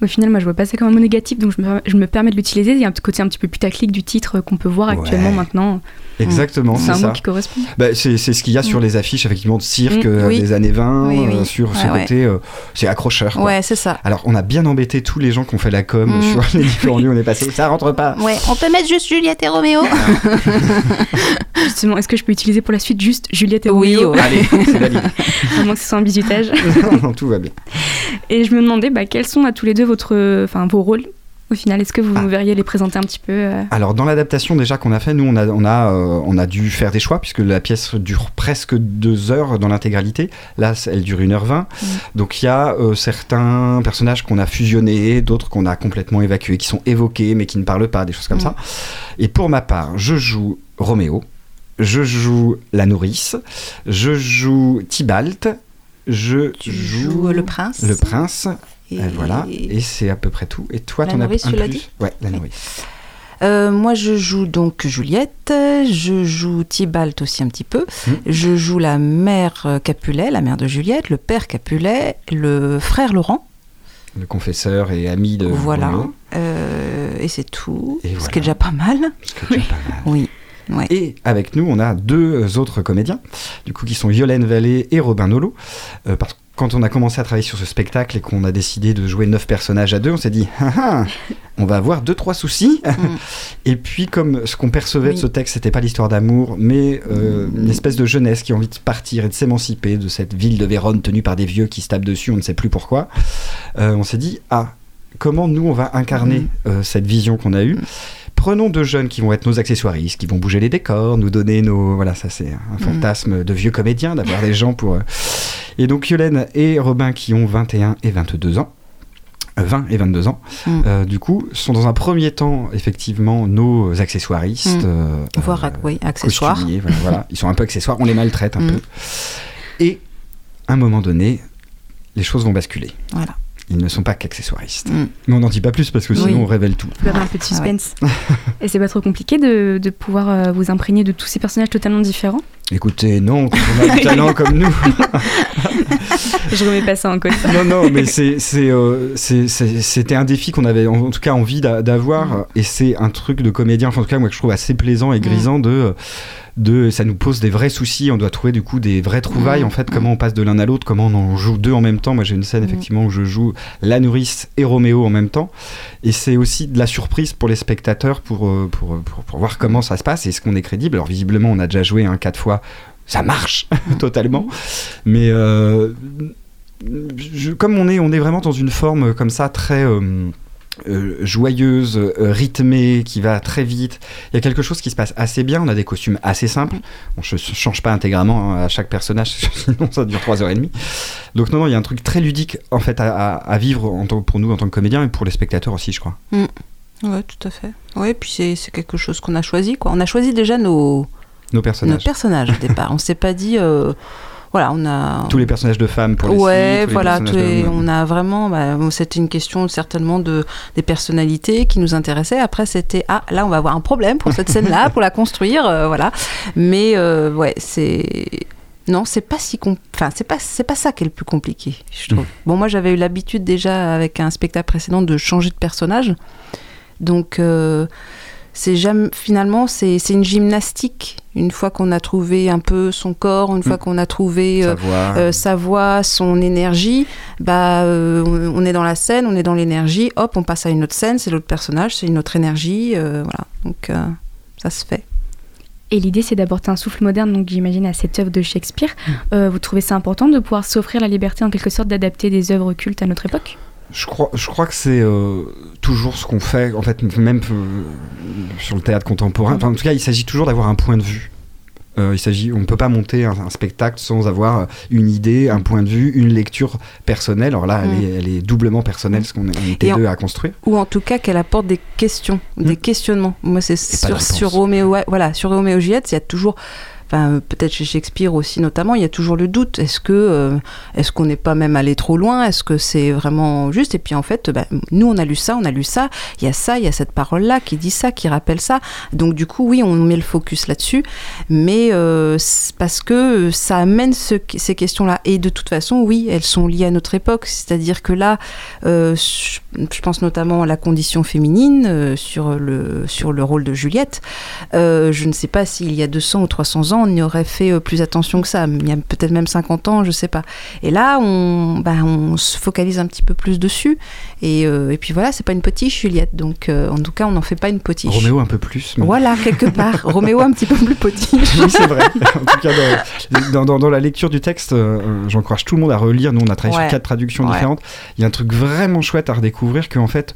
Au final, moi, je vois pas ça comme un mot négatif, donc je me, je me permets de l'utiliser. Il y a un petit côté un petit peu putaclic du titre qu'on peut voir Ouais. actuellement maintenant. Exactement, C'est c'est un ça. mot qui correspond. Bah, c'est c'est ce qu'il y a sur Mm. les affiches, effectivement, de cirque Mm, euh, oui. des années 20, Oui, oui. euh, sur ce Ouais, ouais. côté, euh, c'est accrocheur. quoi. Ouais, c'est ça. Alors, on a bien embêté tous les gens qui ont fait la com Mm. sur les différents lieux. On est passé, ça rentre pas. Ouais, on peut mettre juste Juliette et Roméo. Justement, est-ce que je peux utiliser pour la suite juste Juliette et Oui, Roméo ouais. Allez, c'est validé. À moins que ce soit un bisutage. Non, tout va bien. Et je me demandais bah, quels sont à tous les deux votre, enfin, vos rôles au final? Est-ce que vous Ah. verriez les présenter un petit peu euh, Alors dans l'adaptation déjà qu'on a fait, nous on a on a euh, on a dû faire des choix puisque la pièce dure presque deux heures dans l'intégralité. Là elle dure 1h20. Donc il y a euh, certains personnages qu'on a fusionnés, d'autres qu'on a complètement évacués, qui sont évoqués mais qui ne parlent pas, des choses comme Mm. ça. Et pour ma part, je joue Roméo, je joue la nourrice, je joue Tybalt, je Tu joue le prince? le prince. Et, Et voilà, et c'est à peu près tout. Et toi, t'en as un plus dit Ouais, la nourrice. Euh, moi, je joue donc Juliette. Je joue Tybalt aussi un petit peu. Mm. Je joue la mère euh, Capulet, la mère de Juliette, le père Capulet, le frère Laurent. Le confesseur et ami de voilà. Euh, et c'est tout. Et Ce voilà. qui est déjà pas mal. Ce qui est déjà pas mal. Oui. Ouais. Et avec nous, on a deux autres comédiens, du coup, qui sont Yolène Vallée et Robin Nolo. Euh, parce que quand on a commencé à travailler sur ce spectacle et qu'on a décidé de jouer neuf personnages à deux, on s'est dit, Ah, ah, on va avoir deux, trois soucis. et puis, comme ce qu'on percevait de ce texte, c'était pas l'histoire d'amour, mais euh, une espèce de jeunesse qui a envie de partir et de s'émanciper de cette ville de Vérone tenue par des vieux qui se tapent dessus, on ne sait plus pourquoi. Euh, on s'est dit, ah, comment nous, on va incarner Mm. euh, cette vision qu'on a eue? Prenons deux jeunes qui vont être nos accessoiristes, qui vont bouger les décors, nous donner nos... Voilà, ça c'est Mm. un fantasme de vieux comédiens, d'avoir des gens pour... Et donc Yolène et Robin qui ont 21 et 22 ans, euh, 20 et 22 ans, Mm. euh, du coup, sont dans un premier temps, effectivement, nos accessoiristes. Mm. euh, euh, oui, accessoires. voilà, voilà. Ils sont un peu accessoires, on les maltraite un Mm. peu. Et, à un moment donné, les choses vont basculer. Voilà. Ils ne sont pas qu'accessoiristes. Mm. Mais on n'en dit pas plus parce que Oui. sinon on révèle tout. Avez un peu de Ah ouais. suspense. Et c'est pas trop compliqué de, de pouvoir euh, vous imprégner de tous ces personnages totalement différents? Écoutez, non, quand on a du talent comme nous. Je remets pas ça en cause. non, non, mais c'est, c'est, euh, c'est- c'était un défi qu'on avait en, en tout cas envie d'a- d'avoir. Et c'est un truc de comédien, enfin, en tout cas, moi, que je trouve assez plaisant et grisant de. De, ça nous pose des vrais soucis, on doit trouver du coup des vraies trouvailles en fait, comment on passe de l'un à l'autre, comment on en joue deux en même temps. Moi j'ai une scène effectivement où je joue la nourrice et Roméo en même temps, et c'est aussi de la surprise pour les spectateurs pour, euh, pour, pour, pour voir comment ça se passe et est-ce qu'on est crédible. Alors visiblement on a déjà joué un quatre fois, ça marche totalement, mais euh, je- comme on est, on est vraiment dans une forme comme ça très euh, euh, joyeuse, euh, rythmée, qui va très vite. Il y a quelque chose qui se passe assez bien. On a des costumes assez simples. On ne change pas intégralement hein, à chaque personnage, sinon ça dure 3 heures et demie. Donc non, non, il y a un truc très ludique en fait à, à- à vivre en tant- pour nous en tant que comédiens et pour les spectateurs aussi, je crois. Ouais, tout à fait. Ouais, puis c'est c'est quelque chose qu'on a choisi, quoi. On a choisi déjà nos, Nos nos personnages. personnages au départ. On s'est pas dit, euh, voilà, on a. Tous les personnages de femmes pour les Ouais, filles, tous les voilà, personnages tous les- d'hommes. on a vraiment. bah, c'était une question certainement de des personnalités qui nous intéressaient. Après, c'était ah là, on va avoir un problème pour cette scène-là, pour la construire, euh, voilà. Mais euh, ouais, c'est non, c'est pas si enfin c'est pas c'est pas ça qui est le plus compliqué, je trouve. Bon, moi j'avais eu l'habitude déjà avec un spectacle précédent de changer de personnage, donc. euh, c'est jamais finalement c'est c'est une gymnastique une fois qu'on a trouvé un peu son corps une fois Mm. qu'on a trouvé euh, euh, sa voix, son énergie, bah, euh, on on est dans la scène, on est dans l'énergie, hop, on passe à une autre scène, c'est l'autre personnage, c'est une autre énergie, euh, voilà. Donc euh, ça se fait. Et l'idée, c'est d'apporter un souffle moderne, donc j'imagine, à cette œuvre de Shakespeare. Euh, vous trouvez ça important de pouvoir s'offrir la liberté, en quelque sorte, d'adapter des œuvres cultes à notre époque? Je crois, je crois que c'est euh, toujours ce qu'on fait, en fait, même euh, sur le théâtre contemporain. Enfin, en tout cas, il s'agit toujours d'avoir un point de vue. Euh, il s'agit, on ne peut pas monter un, un spectacle sans avoir une idée, un point de vue, une lecture personnelle. Alors là, elle, Mm. est, elle est doublement personnelle, parce qu'on était deux à construire. Ou en tout cas qu'elle apporte des questions, des questionnements. Moi, c'est sur, sur Roméo, voilà, sur Roméo et Juliette, il y a toujours, euh, peut-être chez Shakespeare aussi notamment, il y a toujours le doute. Est-ce que, euh, est-ce qu'on n'est pas même allé trop loin? Est-ce que c'est vraiment juste? Et puis en fait, bah, nous on a lu ça, on a lu ça. Il y a ça, il y a cette parole-là qui dit ça, qui rappelle ça. Donc du coup, oui, on met le focus là-dessus, mais euh, parce que ça amène ce- ces questions-là. Et de toute façon, oui, elles sont liées à notre époque. C'est-à-dire que là, euh, je je pense notamment à la condition féminine, euh, sur, le, sur le rôle de Juliette. Euh, je ne sais pas s'il y a 200 ou 300 ans, on y aurait fait euh, plus attention que ça. Il y a peut-être même 50 ans, je ne sais pas. Et là, on, bah, on se focalise un petit peu plus dessus. Et, et puis voilà, c'est pas une potiche, Juliette. Donc, en tout cas, on n'en fait pas une potiche. Roméo un peu plus. mais- Voilà, quelque part. Roméo un petit peu plus potiche. Oui, c'est vrai. en tout cas, dans, dans- dans- dans la lecture du texte, j'encourage tout le monde à relire. Nous, on a travaillé Ouais. sur quatre traductions Ouais. différentes. Il y a un truc vraiment chouette à redécouvrir que, en fait,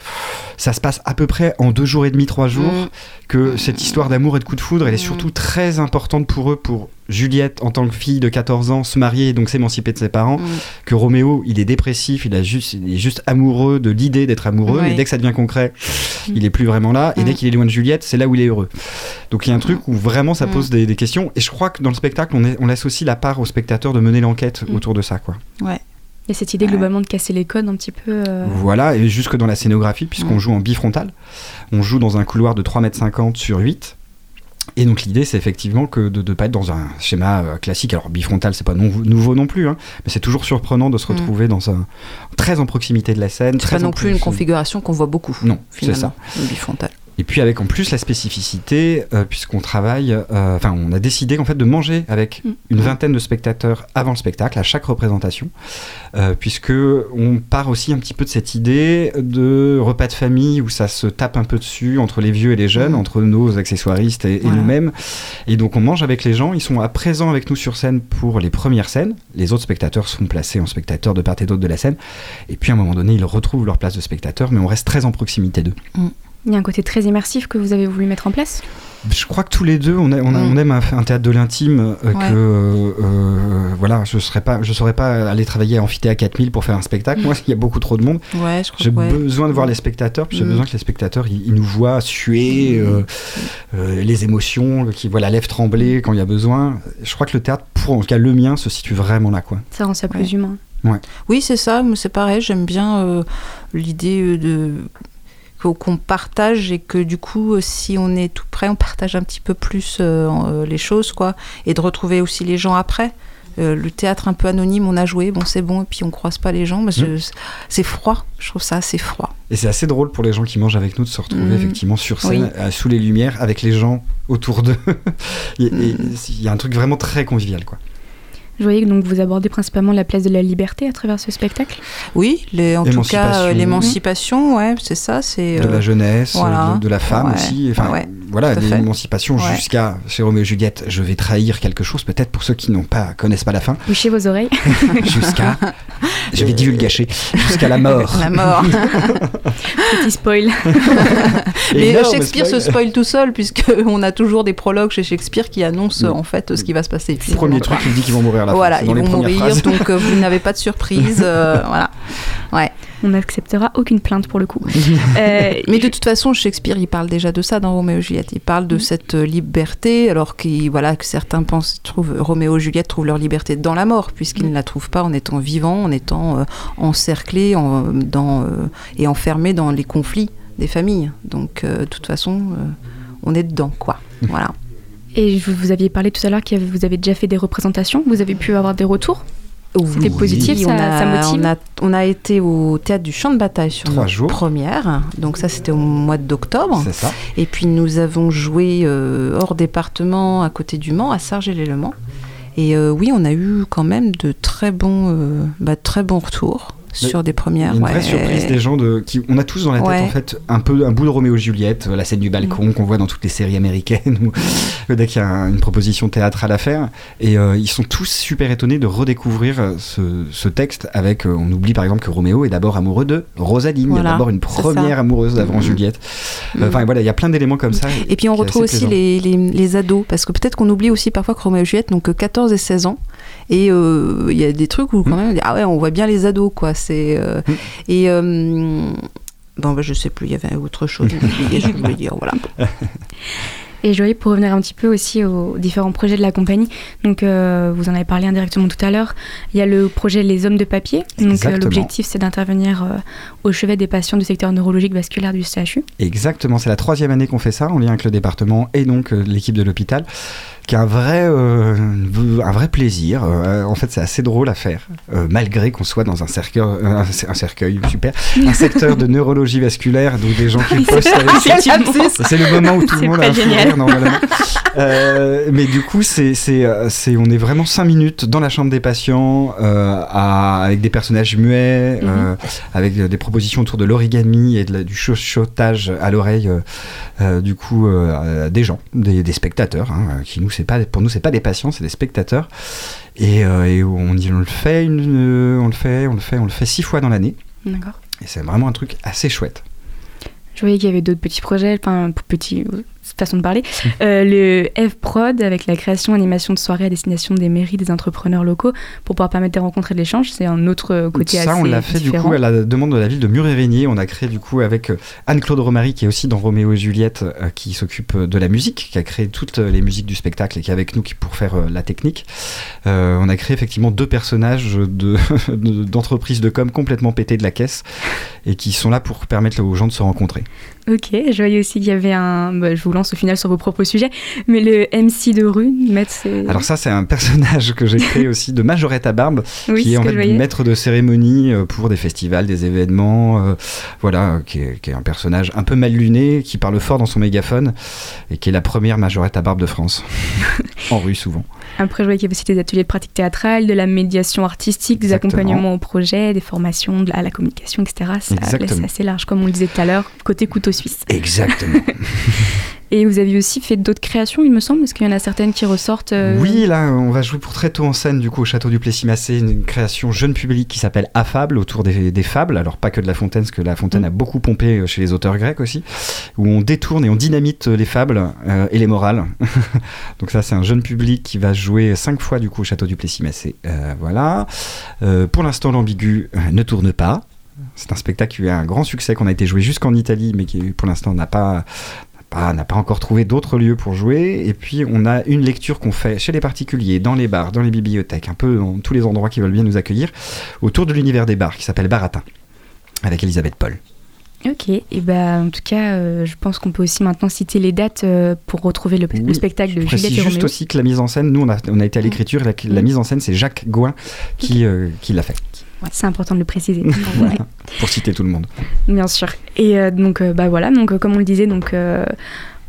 ça se passe à peu près en deux jours et demi, trois jours. Mm. Que cette histoire d'amour et de coup de foudre, elle est surtout très importante pour eux, pour Juliette, en tant que fille de 14 ans, se marier et donc s'émanciper de ses parents. Mm. Que Roméo, il est dépressif, il, a juste, il est juste amoureux de l'idée d'être amoureux. Ouais. Mais dès que ça devient concret, il est plus vraiment là. Et Mm. dès qu'il est loin de Juliette, c'est là où il est heureux. Donc il y a un truc où vraiment ça Mm. pose des, des questions. Et je crois que dans le spectacle, on, est- on laisse aussi la part au spectateur de mener l'enquête Mm. autour de ça. Quoi. Il y a cette idée globalement de casser les codes un petit peu. euh, Voilà, et jusque dans la scénographie, puisqu'on joue en bifrontal. On joue dans un couloir de 3,50 m sur 8. Et donc l'idée, c'est effectivement que de ne pas être dans un schéma euh, classique. Alors bifrontal, c'est pas non- nouveau non plus, hein, mais c'est toujours surprenant de se Mm. retrouver dans un très en proximité de la scène. C'est pas non plus une configuration qu'on voit beaucoup. Non, c'est finalement, une bifrontale. Et puis avec en plus la spécificité, euh, puisqu'on travaille, euh, enfin on a décidé en fait de manger avec Mm. une vingtaine de spectateurs avant le spectacle, à chaque représentation, euh, puisque on part aussi un petit peu de cette idée de repas de famille où ça se tape un peu dessus entre les vieux et les jeunes, Mm. entre nos accessoiristes et, et Voilà. nous-mêmes. Et donc on mange avec les gens, ils sont à présent avec nous sur scène pour les premières scènes, les autres spectateurs sont placés en spectateurs de part et d'autre de la scène, et puis à un moment donné ils retrouvent leur place de spectateur, mais on reste très en proximité d'eux. Il y a un côté très immersif que vous avez voulu mettre en place. Je crois que tous les deux, on, a- on, a- Mm. on aime un, un théâtre de l'intime. euh, Ouais. Que euh, euh, voilà, je serais pas, je saurais pas aller travailler à Amphithéâtre 4000 pour faire un spectacle. Moi, il y a beaucoup trop de monde. Ouais, je crois J'ai ouais. besoin de voir les spectateurs. puis J'ai Mm. besoin que les spectateurs, ils, ils nous voient suer, euh, euh, les émotions, qu'ils voient la lèvre trembler quand il y a besoin. Je crois que le théâtre, pour en tout cas le mien, se situe vraiment là, quoi. Ça rend ça plus Ouais. humain. Oui, c'est ça, mais c'est pareil, j'aime bien euh, l'idée de qu'on qu'on partage et que du coup, euh, si on est tout près, on partage un petit peu plus euh, euh, les choses, quoi, et de retrouver aussi les gens après. Euh, le théâtre un peu anonyme, on a joué, bon c'est bon, et puis on croise pas les gens, mais je- c'est froid, je trouve ça assez froid. Et c'est assez drôle pour les gens qui mangent avec nous de se retrouver Mhm. effectivement sur scène, Oui. euh, sous les lumières, avec les gens autour d'eux. Mhm. il y a un truc vraiment très convivial, quoi. Je voyais que donc vous abordez principalement la place de la liberté à travers ce spectacle. Oui, les, en tout cas, L'émancipation. euh, l'émancipation, ouais, c'est ça, c'est... De euh, la jeunesse, voilà. de, de la femme Ouais. aussi. Enfin, Ouais. Voilà, l'émancipation Ouais. jusqu'à chez Roméo et Juliette. Je vais trahir quelque chose, peut-être pour ceux qui n'ont pas connaissent pas la fin. Bouchez vos oreilles. Jusqu'à, je vais divulgacher, jusqu'à la mort. La mort. Petit spoil. Mais Shakespeare spoil. se spoil tout seul, puisqu'on a toujours des prologues chez Shakespeare qui annoncent Mm. en fait ce qui va se passer. Puis, Premier truc, il dit qu'ils vont mourir à la Voilà, fin. Ils vont mourir, phrases. donc euh, vous n'avez pas de surprise. euh, voilà. Ouais. On n'acceptera aucune plainte pour le coup. Euh, Mais de toute façon, Shakespeare, il parle déjà de ça dans Roméo et Juliette. Il parle de cette euh, liberté, alors qu'il, voilà, que certains pensent, trouvent, Roméo et Juliette trouvent leur liberté dans la mort, puisqu'ils ne la trouvent pas en étant vivants, en étant euh, encerclés en, dans, euh, et enfermés dans les conflits des familles. Donc, euh, de toute façon, euh, on est dedans, quoi. Voilà. Et je- vous aviez parlé tout à l'heure que vous avez déjà fait des représentations. Vous avez pu avoir des retours? C'était positif, ça, on a, ça motive on a, on a été au théâtre du Champ de Bataille sur Trois jours. première. Donc ça, c'était au mois d'octobre. C'est ça. Et puis nous avons joué euh, hors département, à côté du Mans, à Sargé-les-Le-Mans. Et euh, oui, on a eu quand même de très bons, euh, bah, très bons retours sur des premières. une ouais. vraie surprise des gens de qui on a tous dans la tête Ouais. en fait un peu un bout de Roméo et Juliette, euh, la scène du balcon qu'on voit dans toutes les séries américaines ou dès qu'il y a un- une proposition théâtrale à faire et euh, ils sont tous super étonnés de redécouvrir euh, ce, ce texte avec euh, on oublie par exemple que Roméo est d'abord amoureux de Rosaline, il y Voilà, a d'abord une première amoureuse avant Mhm. Juliette. Euh, Enfin voilà, il y a plein d'éléments comme ça. Et puis on retrouve aussi les, les, les ados, parce que peut-être qu'on oublie aussi parfois que Roméo et Juliette n'ont que 14 et 16 ans. Et euh, il y a des trucs où quand même, ah ouais, on voit bien les ados, quoi. C'est euh, Mm. et euh, bon, bah, je sais plus, il y avait autre chose. je voulais dire, voilà. Et voyais pour revenir un petit peu aussi aux différents projets de la compagnie. Donc, euh, vous en avez parlé indirectement tout à l'heure. Il y a le projet Les Hommes de Papier. Donc, euh, l'objectif, c'est d'intervenir euh, au chevet des patients du secteur neurologique vasculaire du CHU. Exactement, c'est la troisième année qu'on fait ça en lien avec le département et donc euh, l'équipe de l'hôpital, qui a un vrai, euh, un vrai plaisir. Euh, en fait, c'est assez drôle à faire, euh, malgré qu'on soit dans un cercueil, un, un cercueil, super, un secteur de neurologie vasculaire, donc des gens qui postent c'est le moment où tout le monde a un normalement. Mais du coup, c'est, c'est, c'est, on est vraiment 5 minutes dans la chambre des patients, à- avec des personnages muets, euh, avec des propositions autour de l'origami et de la- du chuchotage à l'oreille, du coup, des gens, des, des spectateurs, hein, qui nous, c'est pas, pour nous, c'est pas des patients, c'est des spectateurs. Et, euh, et on, dit, on le fait, une, euh, on le fait, on le fait, on le fait six fois dans l'année. D'accord. Et c'est vraiment un truc assez chouette. Je voyais qu'il y avait d'autres petits projets, enfin, petits façon de parler. Mmh. Euh, le F-Prod, avec la création animation de soirées à destination des mairies, des entrepreneurs locaux, pour pouvoir permettre des rencontres et de l'échange. C'est un autre euh, côté Ça, assez on l'a fait différent. du coup à la demande de la ville de Mur-et-Régnier. On a créé du coup avec euh, Anne-Claude Romary, qui est aussi dans Roméo et Juliette, euh, qui s'occupe de la musique, qui a créé toutes les musiques du spectacle et qui est avec nous qui pour faire euh, la technique. On a créé effectivement deux personnages de- de- d'entreprises de, com complètement pétés de la caisse et qui sont là pour permettre aux gens de se rencontrer. Ok, je voyais aussi qu'il y avait un. bah, je vous lance au final sur vos propres sujets, mais le MC de rue, maître. Alors ça, c'est un personnage que j'ai créé aussi de Majorette à barbe, oui, qui est en fait maître de cérémonie euh, pour des festivals, des événements, euh, voilà, qui est, qui est un personnage un peu mal luné, qui parle fort dans son mégaphone et qui est la première majorette à barbe de France, en rue souvent. Après, je voyais qu'il y avait aussi des ateliers de pratique théâtrale, de la médiation artistique, des accompagnements au projet, des formations à la communication, etc. Ça Exactement. laisse assez large, comme on le disait tout à l'heure, côté couteau suisse. Exactement. Et vous avez aussi fait d'autres créations, il me semble, parce qu'il y en a certaines qui ressortent. euh, Oui, là, on va jouer pour très tôt en scène, du coup, au château du Plessis-Massé, une création jeune public qui s'appelle Affable, autour des, des fables. Alors, pas que de La Fontaine, parce que La Fontaine Mm. a beaucoup pompé euh, chez les auteurs grecs aussi, où on détourne et on dynamite euh, les fables euh, et les morales. Donc, ça, c'est un jeune public qui va jouer cinq fois, du coup, au château du Plessis-Massé. Euh, voilà. Pour l'instant, l'ambigu ne tourne pas. C'est un spectacle qui a eu un grand succès, qu'on a été joué jusqu'en Italie, mais qui, pour l'instant, n'a pas n'a pas encore trouvé d'autres lieux pour jouer. Et puis, on a une lecture qu'on fait chez les particuliers, dans les bars, dans les bibliothèques, un peu dans tous les endroits qui veulent bien nous accueillir, autour de l'univers des bars, qui s'appelle Baratin, avec Elisabeth Paul. Ok, et bah en tout cas, euh, je pense qu'on peut aussi maintenant citer les dates euh, pour retrouver le, spectacle de Je Juliette et juste aussi que la mise en scène, nous on a, on a été à l'écriture, la, la mise en scène c'est Jacques Gouin qui, euh, qui l'a fait, C'est important de le préciser. Voilà. pour citer tout le monde. Bien sûr. Et euh, donc, euh, bah voilà, donc euh, comme on le disait, donc euh,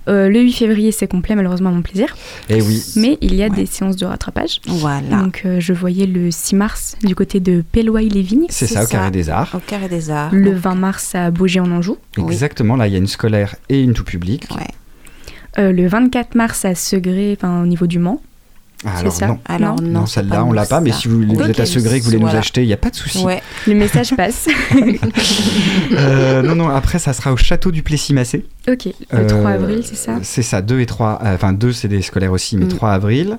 euh, le 8 février c'est complet, malheureusement à mon plaisir. Et Eh oui, Mais il y a Ouais. des séances de rattrapage. Voilà. Donc euh, je voyais le 6 mars du côté de Péloy-les-Vignes, c'est ça, au ça. Carré des Arts. Au Carré des Arts. le Donc, 20 mars à Beaugé en Anjou, Oui. Exactement, là il y a une scolaire et une tout public. Ouais. Euh, le 24 mars à Segré, enfin au niveau du Mans. Ah, C'est alors ça non. Alors Non. non, celle-là, on l'a pas, mais si vous, êtes à Segré, que vous voulez nous acheter, il n'y a pas de souci. Ouais. Le message passe. Euh, non, non, après, ça sera au château du Plessis-Massé. ok, le Euh, 3 avril, c'est ça C'est ça, 2 et 3, euh, enfin 2 c'est des scolaires aussi, mais Mm. 3 avril.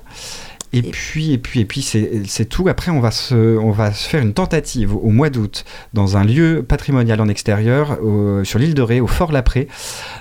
Et, Et- puis, et puis, et puis, c'est c'est tout. Après, on va, se, on va se faire une tentative au mois d'août dans un lieu patrimonial en extérieur, au- sur l'île de Ré, au Fort Lapré.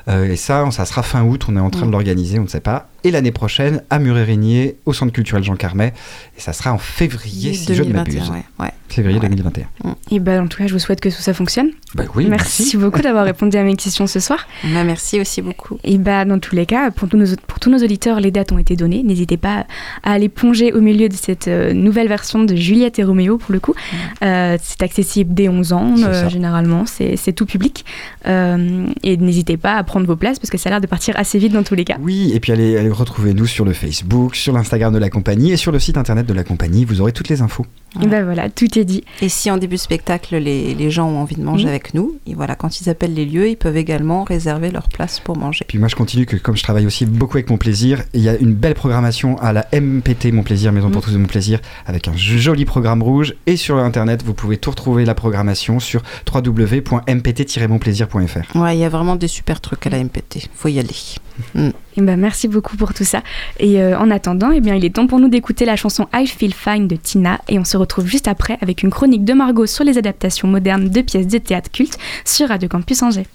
Euh, et ça, ça sera fin août, on est en train Mm. de l'organiser, on ne sait pas. Et l'année prochaine, à Muret-Régnier, au Centre culturel Jean Carmet. Et ça sera en février, si je ne 2021, m'abuse. ouais. ouais. Février Ouais. 2021. Et bah en tout cas, je vous souhaite que tout ça fonctionne. Bah oui, merci, beaucoup d'avoir répondu à mes questions ce soir. Bah, merci aussi beaucoup. Et bah dans tous les cas, pour tous nos, pour tous nos auditeurs, les dates ont été données. N'hésitez pas à aller plonger au milieu de cette euh, nouvelle version de Juliette et Roméo pour le coup. Euh, c'est accessible dès 11 ans, euh, généralement, c'est c'est tout public. Euh, et n'hésitez pas à prendre vos places parce que ça a l'air de partir assez vite dans tous les cas. Oui, et puis allez, allez retrouvez-nous sur le Facebook, sur l'Instagram de la compagnie et sur le site internet de la compagnie. Vous aurez toutes les infos. Et bah voilà, tout est dit. Et si en début de spectacle, les, les gens ont envie de manger Mhm. avec nous, et voilà, quand ils appellent les lieux, ils peuvent également réserver leur place pour manger. Puis moi, je continue que comme je travaille aussi beaucoup avec Mon Plaisir, il y a une belle programmation à la MPT Mon Plaisir, Maison pour Mm. tous de Mon Plaisir, avec un joli programme rouge. Et sur Internet, vous pouvez tout retrouver la programmation sur www.mpt-monplaisir.fr. Ouais, il y a vraiment des super trucs à la MPT. Faut y aller. Et bah merci beaucoup pour tout ça. Et euh, en attendant, eh bien, il est temps pour nous d'écouter la chanson I Feel Fine de Tina. Et on se retrouve juste après avec une chronique de Margot sur les adaptations modernes de pièces de théâtre culte sur Radio Campus Angers.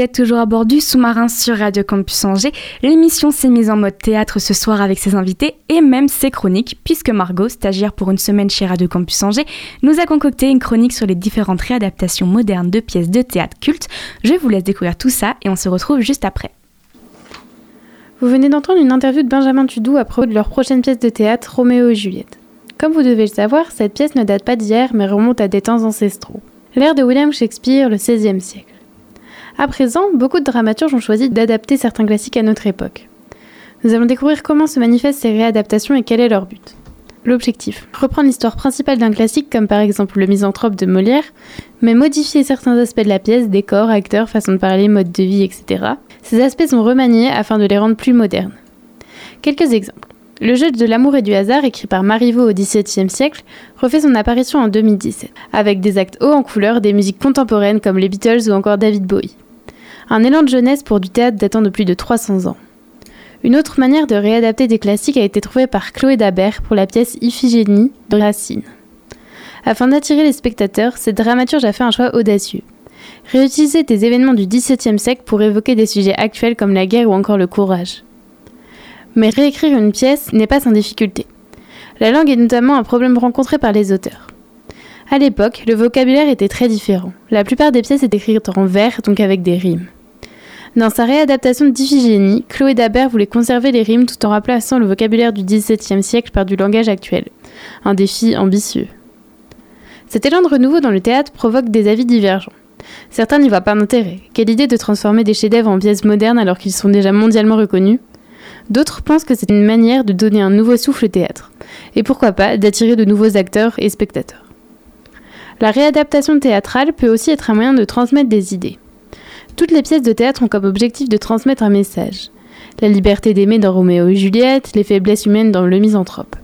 Êtes toujours à bord du sous-marin sur Radio Campus Angers. L'émission s'est mise en mode théâtre ce soir avec ses invités et même ses chroniques, puisque Margot, stagiaire pour une semaine chez Radio Campus Angers, nous a concocté une chronique sur les différentes réadaptations modernes de pièces de théâtre culte. Je vous laisse découvrir tout ça et on se retrouve juste après. Vous venez d'entendre une interview de Benjamin Tudou à propos de leur prochaine pièce de théâtre, Roméo et Juliette. Comme vous devez le savoir, cette pièce ne date pas d'hier mais remonte à des temps ancestraux. L'ère de William Shakespeare, le XVIe siècle. À présent, beaucoup de dramaturges ont choisi d'adapter certains classiques à notre époque. Nous allons découvrir comment se manifestent ces réadaptations et quel est leur but. L'objectif reprendre l'histoire principale d'un classique comme par exemple Le Misanthrope de Molière, mais modifier certains aspects de la pièce, décors, acteurs, façon de parler, mode de vie, etc. Ces aspects sont remaniés afin de les rendre plus modernes. Quelques exemples. Le jeu de l'amour et du hasard, écrit par Marivaux au XVIIe siècle, refait son apparition en 2017, avec des actes hauts en couleur, des musiques contemporaines comme les Beatles ou encore David Bowie un élan de jeunesse pour du théâtre datant de plus de 300 ans. Une autre manière de réadapter des classiques a été trouvée par Chloé Dabert pour la pièce Iphigénie de Racine. Afin d'attirer les spectateurs, cette dramaturge a fait un choix audacieux. Réutiliser des événements du XVIIe siècle pour évoquer des sujets actuels comme la guerre ou encore le courage. Mais réécrire une pièce n'est pas sans difficulté. La langue est notamment un problème rencontré par les auteurs. À l'époque, le vocabulaire était très différent. La plupart des pièces étaient écrites en vers, donc avec des rimes. Dans sa réadaptation d'Iphigénie, Chloé Dabert voulait conserver les rimes tout en remplaçant le vocabulaire du XVIIe siècle par du langage actuel. Un défi ambitieux. Cet élan de renouveau dans le théâtre provoque des avis divergents. Certains n'y voient pas d'intérêt. Quelle idée de transformer des chefs-d'œuvre en pièces modernes alors qu'ils sont déjà mondialement reconnus? D'autres pensent que c'est une manière de donner un nouveau souffle au théâtre. Et pourquoi pas d'attirer de nouveaux acteurs et spectateurs. La réadaptation théâtrale peut aussi être un moyen de transmettre des idées. Toutes les pièces de théâtre ont comme objectif de transmettre un message. La liberté d'aimer dans Roméo et Juliette, les faiblesses humaines dans Le Misanthrope.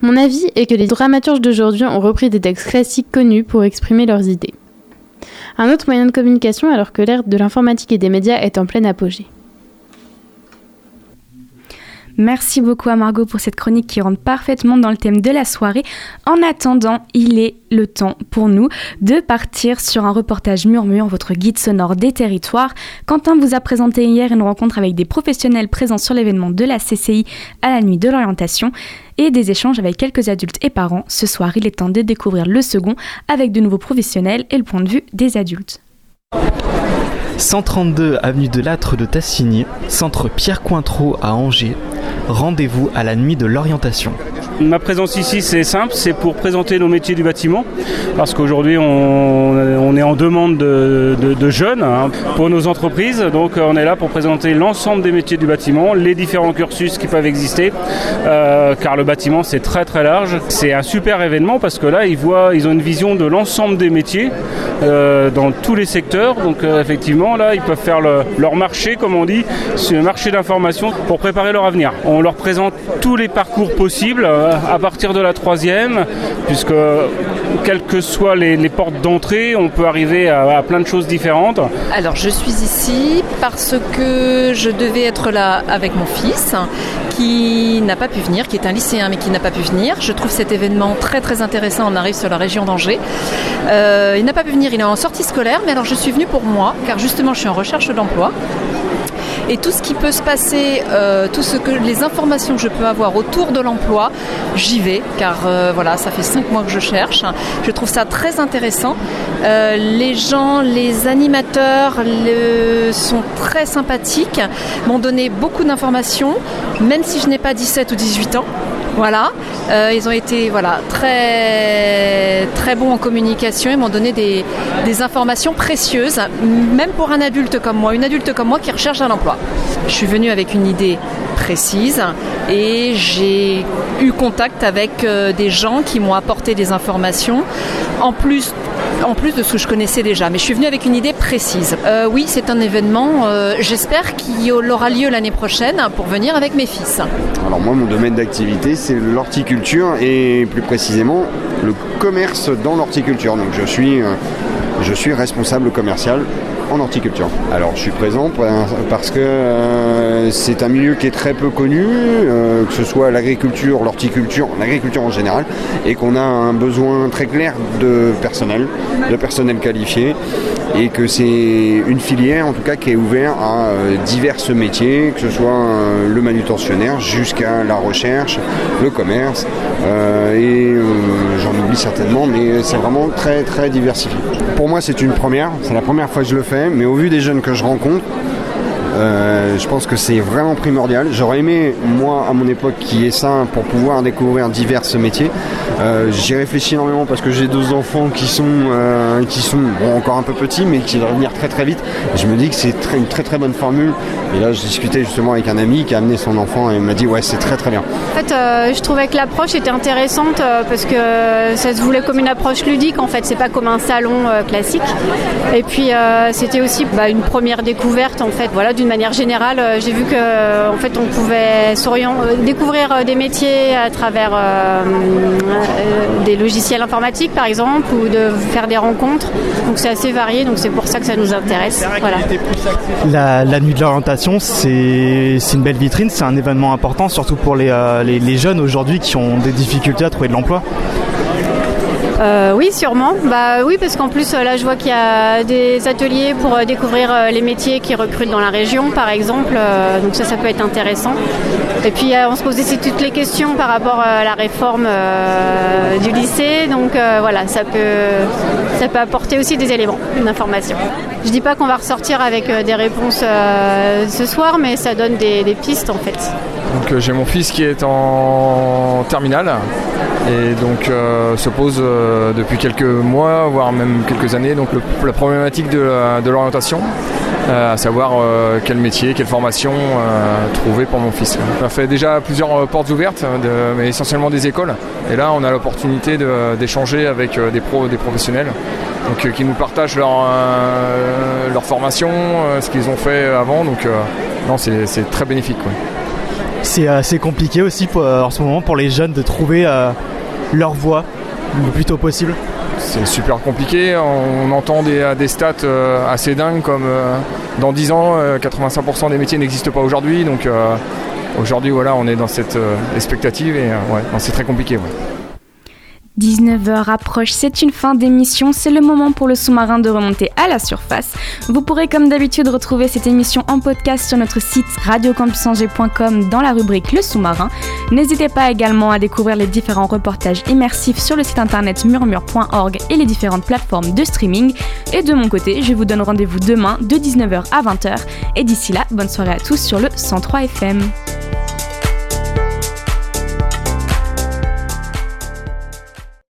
Mon avis est que les dramaturges d'aujourd'hui ont repris des textes classiques connus pour exprimer leurs idées. Un autre moyen de communication alors que l'ère de l'informatique et des médias est en pleine apogée. Merci beaucoup à Margot pour cette chronique qui rentre parfaitement dans le thème de la soirée. En attendant, il est le temps pour nous de partir sur un reportage murmure, votre guide sonore des territoires. Quentin vous a présenté hier une rencontre avec des professionnels présents sur l'événement de la CCI à la nuit de l'orientation et des échanges avec quelques adultes et parents. Ce soir, il est temps de découvrir le second avec de nouveaux professionnels et le point de vue des adultes. 132 avenue de Lâtre de Tassigny, centre Pierre Cointreau à Angers. Rendez-vous à la nuit de l'orientation. Ma présence ici, c'est simple, c'est pour présenter nos métiers du bâtiment, parce qu'aujourd'hui, on, est en demande de, jeunes hein, pour nos entreprises. Donc, on est là pour présenter l'ensemble des métiers du bâtiment, les différents cursus qui peuvent exister, euh, car le bâtiment, c'est très très large. C'est un super événement parce que là, ils voient, ils ont une vision de l'ensemble des métiers euh, dans tous les secteurs. Donc, euh, effectivement, là, ils peuvent faire leur marché, comme on dit, le marché d'information pour préparer leur avenir. On leur présente tous les parcours possibles euh, à partir de la troisième, puisque quelles que soient les, portes d'entrée, on peut arriver à, plein de choses différentes. Alors je suis ici parce que je devais être là avec mon fils qui n'a pas pu venir, qui est un lycéen mais qui n'a pas pu venir. Je trouve cet événement très très intéressant. On arrive sur la région d'Angers. Euh, il n'a pas pu venir, il est en sortie scolaire, mais alors je suis venue pour moi car justement je suis en recherche d'emploi et tout ce qui peut se passer, euh, tout ce que les informations que je peux avoir autour de l'emploi, j'y vais car euh, voilà, ça fait cinq mois que je cherche. Je trouve ça très intéressant. Euh, les gens, les animateurs sont très sympathiques, m'ont donné beaucoup d'informations, même si je n'ai pas 17 ou 18 ans. Voilà, euh, ils ont été très bons en communication, ils m'ont donné des, informations précieuses, même pour un adulte comme moi, une adulte comme moi qui recherche un emploi. Je suis venue avec une idée précise et j'ai eu contact avec euh, des gens qui m'ont apporté des informations. En plus en plus de ce que je connaissais déjà. Mais je suis venue avec une idée précise. Euh, oui, c'est un événement, euh, j'espère qu'il aura lieu l'année prochaine pour venir avec mes fils. Alors moi, mon domaine d'activité, c'est l'horticulture et plus précisément le commerce dans l'horticulture. Donc je suis... Euh, je suis responsable commercial en horticulture. Alors je suis présent parce que euh, c'est un milieu qui est très peu connu, euh, que ce soit l'agriculture, l'horticulture, l'agriculture en général, et qu'on a un besoin très clair de personnel, de personnel qualifié, et que c'est une filière en tout cas qui est ouverte à euh, divers métiers, que ce soit le manutentionnaire jusqu'à la recherche, le commerce, et j'en oublie certainement, mais c'est vraiment très très diversifié. Pour moi c'est une première, c'est la première fois que je le fais mais au vu des jeunes que je rencontre, euh, je pense que c'est vraiment primordial. J'aurais aimé, moi, à mon époque, qui est ça pour pouvoir découvrir divers métiers. Euh, J'y réfléchis énormément parce que j'ai deux enfants qui sont, euh, qui sont encore un peu petits, mais qui vont venir très très vite. je me dis que c'est une très très bonne formule. Et là, je discutais justement avec un ami qui a amené son enfant et m'a dit ouais, c'est très très bien. En fait, euh, je trouvais que l'approche était intéressante parce que ça se voulait comme une approche ludique. En fait, c'est pas comme un salon classique. Et puis, c'était aussi bah, une première découverte en fait, voilà, d'une manière générale, euh, j'ai vu que euh, en fait on pouvait euh, découvrir des métiers à travers des logiciels informatiques par exemple ou de faire des rencontres. Donc c'est assez varié, donc c'est pour ça que ça nous intéresse. La, nuit de l'orientation, c'est une belle vitrine, c'est un événement important, surtout pour les, les jeunes aujourd'hui qui ont des difficultés à trouver de l'emploi. Euh, oui, sûrement. Bah oui, parce qu'en plus euh, là, je vois qu'il y a des ateliers pour euh, découvrir les métiers qui recrutent dans la région, par exemple. donc ça, ça peut être intéressant. Et puis on se pose aussi toutes les questions par rapport à la réforme du lycée. Donc voilà, ça peut, ça peut apporter aussi des éléments d'information. Je dis pas qu'on va ressortir avec des réponses ce soir, mais ça donne des, des pistes en fait. Donc j'ai mon fils qui est en terminale et donc euh, se pose euh, depuis quelques mois, voire même quelques années, donc la problématique de, l'orientation. Euh, à savoir quel métier, quelle formation trouver pour mon fils. On a fait déjà plusieurs portes ouvertes, mais essentiellement des écoles. Et là, on a l'opportunité d'échanger avec des pros, des professionnels, donc qui nous partagent leur, leur formation, ce qu'ils ont fait avant. Donc, non, c'est très bénéfique. C'est assez compliqué aussi en ce moment pour les jeunes de trouver leur voix le plus tôt possible. C'est super compliqué, on entend des, stats euh, assez dingues comme euh, dans 10 ans, 85% euh, des métiers n'existent pas aujourd'hui, donc aujourd'hui voilà, on est dans cette expectative et ouais, c'est très compliqué. 19h approche, c'est une fin d'émission, c'est le moment pour le sous-marin de remonter à la surface. Vous pourrez comme d'habitude retrouver cette émission en podcast sur notre site radiocampusangers.com dans la rubrique Le sous-marin. N'hésitez pas également à découvrir les différents reportages immersifs sur le site internet murmure.org et les différentes plateformes de streaming. Et de mon côté, je vous donne rendez-vous demain de 19h à 20h. Et d'ici là, bonne soirée à tous sur le 103 FM.